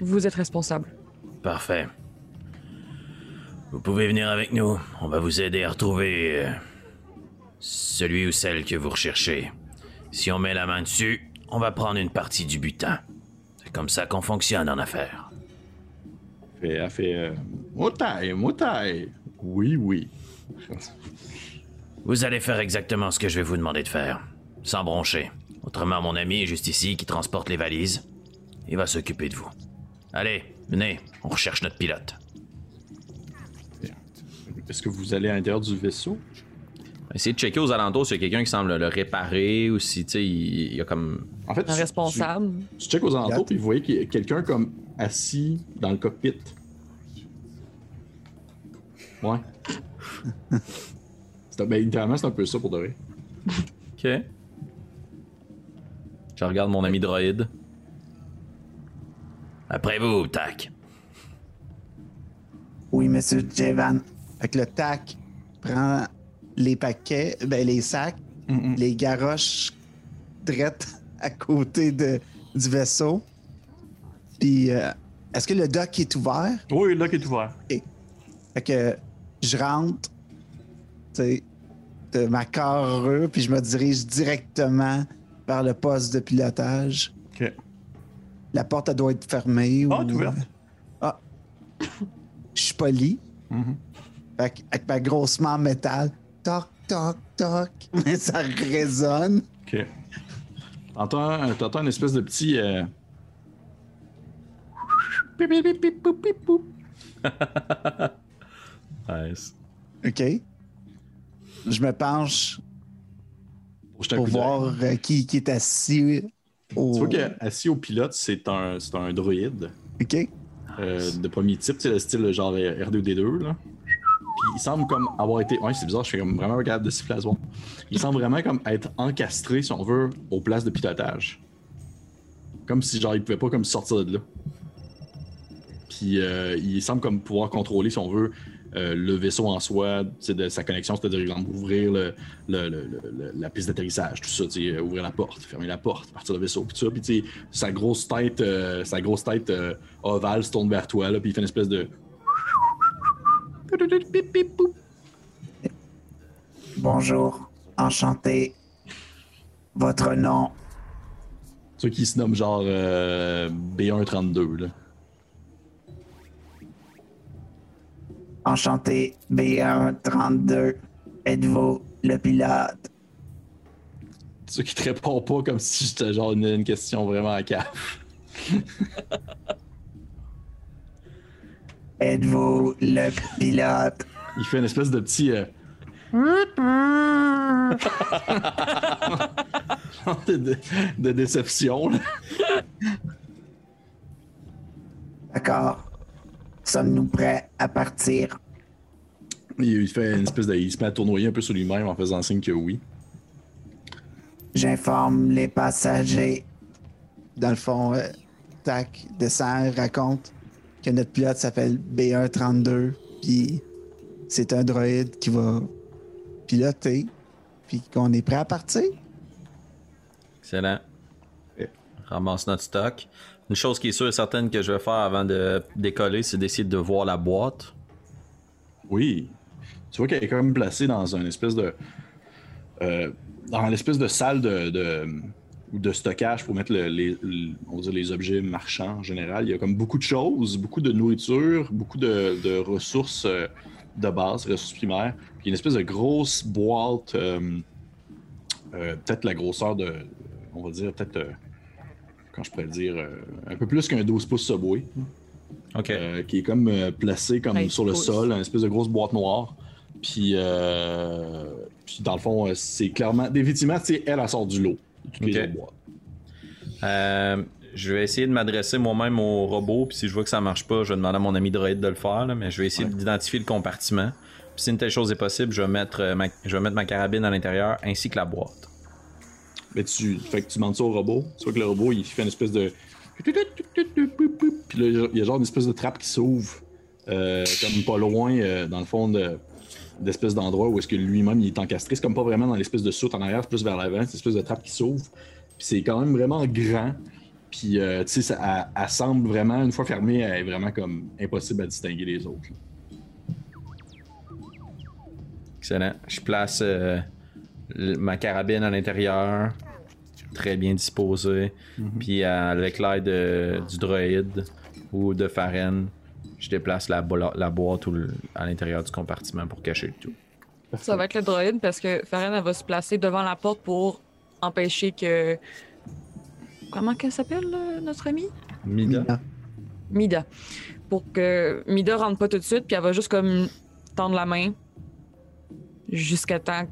Vous êtes responsable. Parfait. Vous pouvez venir avec nous. On va vous aider à retrouver euh, celui ou celle que vous recherchez. Si on met la main dessus, on va prendre une partie du butin. C'est comme ça qu'on fonctionne en affaires. Elle fait, elle fait euh, Motaille, motaille. Oui, oui. Vous allez faire exactement ce que je vais vous demander de faire, sans broncher. Autrement, mon ami est juste ici qui transporte les valises. Il va s'occuper de vous. Allez, venez, on recherche notre pilote. Est-ce que vous allez à l'intérieur du vaisseau? Essayez de checker aux alentours s'il y a quelqu'un qui semble le réparer ou si, tu sais, il, il y a comme. En fait, Un tu- responsable. Tu, tu checkes aux alentours, puis vous voyez qu'il y a quelqu'un comme assis dans le cockpit. Ouais. C'est un- ben, littéralement, c'est un peu ça pour de vrai. Ok. Je regarde mon ami droïde. Après vous, tac. Oui, monsieur Jevan. Fait que le tac prend les paquets, ben les sacs, les garoches drettes à côté de, du vaisseau. Puis, euh, est-ce que le dock est ouvert? Oui, là qui est ouvert. Fait que je rentre, tu sais, de ma carrure, puis je me dirige directement vers le poste de pilotage. Ok. La porte, elle doit être fermée. Ah, ou... est ouverte. Ah. Je suis poli. Mhm. Fait que, avec ma grosse main en métal, toc, toc, toc, mais ça résonne. Ok. T'entends, t'entends une espèce de petit. euh. Nice. OK. Je me penche Pour voir euh, qui, qui est assis au... Tu vois qu'assis au pilote, c'est un, c'est un droïde OK. euh, de premier type, sais, le style genre R2D2. Là. Puis il semble comme avoir été. Ouais, c'est bizarre, je fais comme vraiment regarde de siffler à ce. Il semble vraiment comme être encastré, si on veut, aux places de pilotage. Comme si genre il pouvait pas comme sortir de là. Puis euh, il semble comme pouvoir contrôler, si on veut, euh, le vaisseau en soi, de sa connexion, c'est-à-dire exemple, ouvrir le, la piste d'atterrissage, tout ça, ouvrir la porte, fermer la porte, partir le vaisseau, puis tout ça, puis sa grosse tête, euh, sa grosse tête euh, ovale se tourne vers toi, là, puis il fait une espèce de Bonjour. Enchanté. Votre nom? Ceux qui se nomment genre euh, B132, là. Enchanté. B132. Êtes-vous le pilote? Ceux qui te répondent pas comme si c'était genre une, une question vraiment à cave. Êtes-vous le pilote? Il fait une espèce de petit. euh, de, de- de déception. D'accord. Sommes-nous prêts à partir? Il, fait une espèce de. Il se met à tournoyer un peu sur lui-même en faisant signe que oui. J'informe les passagers. Dans le fond, euh, Tac descend, raconte que notre pilote s'appelle B132, puis c'est un droïde qui va piloter, puis qu'on est prêt à partir. Excellent. Ouais. Ramasse notre stock. Une chose qui est sûre et certaine que je vais faire avant de décoller, c'est d'essayer de voir la boîte. Oui. Tu vois qu'elle est quand même placée dans une espèce de. euh, dans l'espèce de salle de, de, de stockage pour mettre le- les, les objets marchands en général. Il y a comme beaucoup de choses, beaucoup de nourriture, beaucoup de, de ressources euh, de base, ressources primaires. Puis il y a une espèce de grosse boîte, euh, euh, peut-être la grosseur de. On va dire peut-être. Quand je pourrais le dire, euh, un peu plus qu'un 12 pouces Subway. Ok. Euh, qui est comme euh, placé comme Ouais, sur le pouce. sol, une espèce de grosse boîte noire. Puis, euh, puis dans le fond, euh, c'est clairement. Définitivement, tu sais, elle, elle sort du lot. de Toutes les Ok. autres boîtes. Euh, je vais essayer de m'adresser moi-même au robot, puis si je vois que ça marche pas, je vais demander à mon ami droïde de le faire, mais je vais essayer d'identifier le compartiment. Puis si une telle chose est possible, je vais mettre, euh, ma, je vais mettre ma carabine à l'intérieur ainsi que la boîte. Tu, fait que tu demandes ça au robot. Tu vois que le robot, il fait une espèce de. Puis là, il y a genre une espèce de trappe qui s'ouvre, euh, comme pas loin, euh, dans le fond de d'espèce d'endroit où est-ce que lui-même il est encastré. C'est comme pas vraiment dans l'espèce de soute en arrière, plus vers l'avant. C'est une espèce de trappe qui s'ouvre. Puis c'est quand même vraiment grand. Puis, euh, tu sais, elle, semble vraiment, une fois fermée, elle est vraiment comme impossible à distinguer les autres. Excellent. Je place euh, ma carabine à l'intérieur, très bien disposée. Mhm. Puis, à l'éclair de- du droïde ou de Faren, je déplace la, bo- la boîte ou le- à l'intérieur du compartiment pour cacher le tout. Ça va être le droïde parce que Farren elle va se placer devant la porte pour empêcher que. Comment qu'elle s'appelle, euh, notre amie? Mida. Mida. Pour que Mida rentre pas tout de suite, puis elle va juste comme tendre la main jusqu'à temps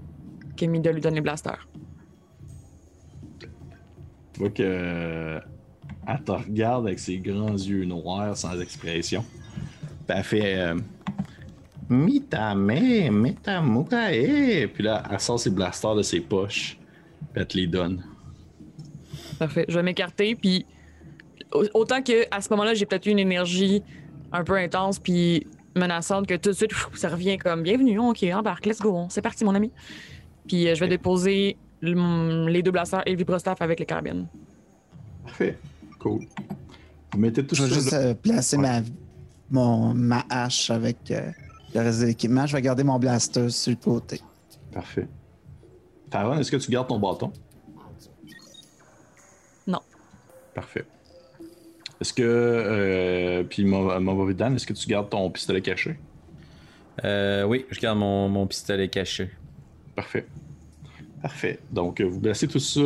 que Mida lui donne les blasters. Tu vois que. euh, Elle te regarde avec ses grands yeux noirs sans expression. Puis elle fait. Euh, Mitame, metamukae. Puis là, elle sort ses blasters de ses poches. Puis elle te les donne. Parfait. Je vais m'écarter, puis au- autant que à ce moment-là, j'ai peut-être eu une énergie un peu intense, puis menaçante, que tout de suite, ça revient comme bienvenue, ok, embarque, let's go, c'est parti, mon ami. Puis euh, je vais déposer le- les deux blasters et le vibrostaff avec les carabines. Parfait. Cool. Vous mettez tout Je vais ça. juste euh, placer ma, mon, ma hache avec euh, le reste de l'équipement. Je vais garder mon blaster sur le côté. Parfait. Taron, est-ce que tu gardes ton bâton? Non. Parfait. Est-ce que. Euh, puis, Movovidan, est-ce que tu gardes ton pistolet caché? Euh, oui, je garde mon, mon pistolet caché. Parfait. Parfait. Donc, euh, vous placez tout ça.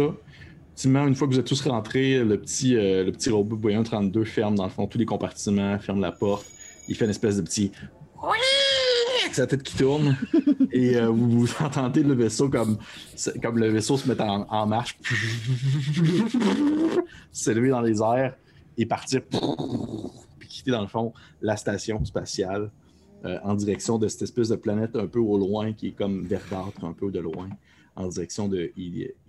Ultimement, une fois que vous êtes tous rentrés, le petit, euh, le petit robot Boyan 32 ferme dans le fond tous les compartiments, ferme la porte. Il fait une espèce de petit. avec sa tête qui tourne. et euh, vous, vous entendez le vaisseau comme, comme le vaisseau se met en, en marche. S'élever dans les airs et partir. Puis quitter dans le fond la station spatiale euh, en direction de cette espèce de planète un peu au loin qui est comme verdâtre un peu de loin en direction de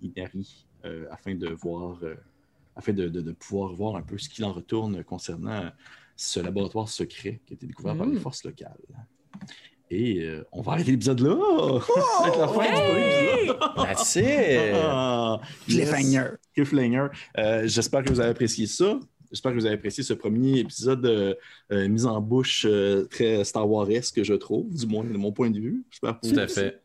Inari euh, afin de voir euh, afin de, de- de pouvoir voir un peu ce qu'il en retourne concernant ce laboratoire secret qui a été découvert par Mm. les forces locales. Et euh, on va arrêter l'épisode là. Va être la fin du. That's it! Ah, Cliffhanger. Cliffhanger. Euh, J'espère que vous avez apprécié ça. J'espère que vous avez apprécié ce premier épisode euh, euh, mise en bouche euh, très Star Wars-esque, je trouve, du moins de mon point de vue. J'espère Tout vous à fait.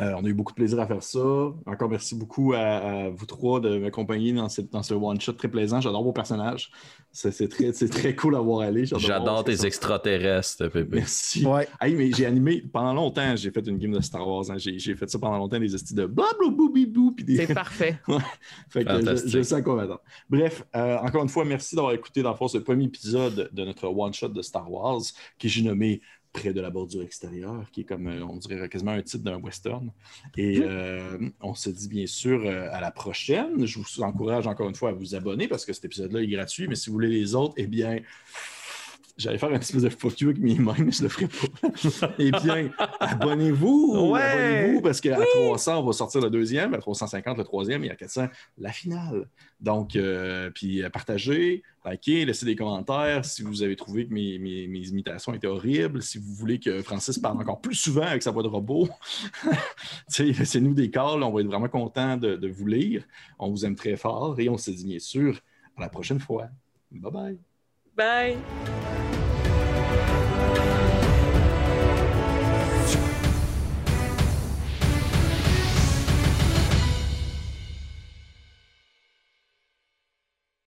Euh, on a eu beaucoup de plaisir à faire ça. Encore merci beaucoup à, à vous trois de m'accompagner dans, cette- dans ce one-shot très plaisant. J'adore vos personnages. C'est c'est très, c'est très cool à voir aller. J'adore tes ça- extraterrestres, Pépé. Merci. Ouais. Hey, mais j'ai animé pendant longtemps, j'ai fait une game de Star Wars. hein. J'ai j'ai fait ça pendant longtemps, des estis de blablabou puis des. C'est parfait. Fait que je, Fantastique. je sais à quoi m'attendre. Bref, euh, encore une fois, merci d'avoir écouté dans le fond ce premier épisode de notre one-shot de Star Wars, que j'ai nommé Près de la bordure extérieure, qui est comme, euh, on dirait quasiment un titre d'un western. Et euh, on se dit bien sûr euh, à la prochaine. Je vous encourage encore une fois à vous abonner parce que cet épisode-là est gratuit, mais si vous voulez les autres, eh bien, J'allais faire un espèce de fuck you avec mes mains, mais je le ferai pas. Eh bien, abonnez-vous! Ouais! Abonnez-vous parce qu'à 300, on va sortir le deuxième, à 350, le troisième, et à 400, la finale. Donc, euh, puis euh, partagez, likez, laissez des commentaires si vous avez trouvé que mes, mes- mes imitations étaient horribles, si vous voulez que Francis parle encore plus souvent avec sa voix de robot. Laissez-nous des calls, on va être vraiment content de, de vous lire. On vous aime très fort et on se dit bien sûr à la prochaine fois. Bye bye! Bye.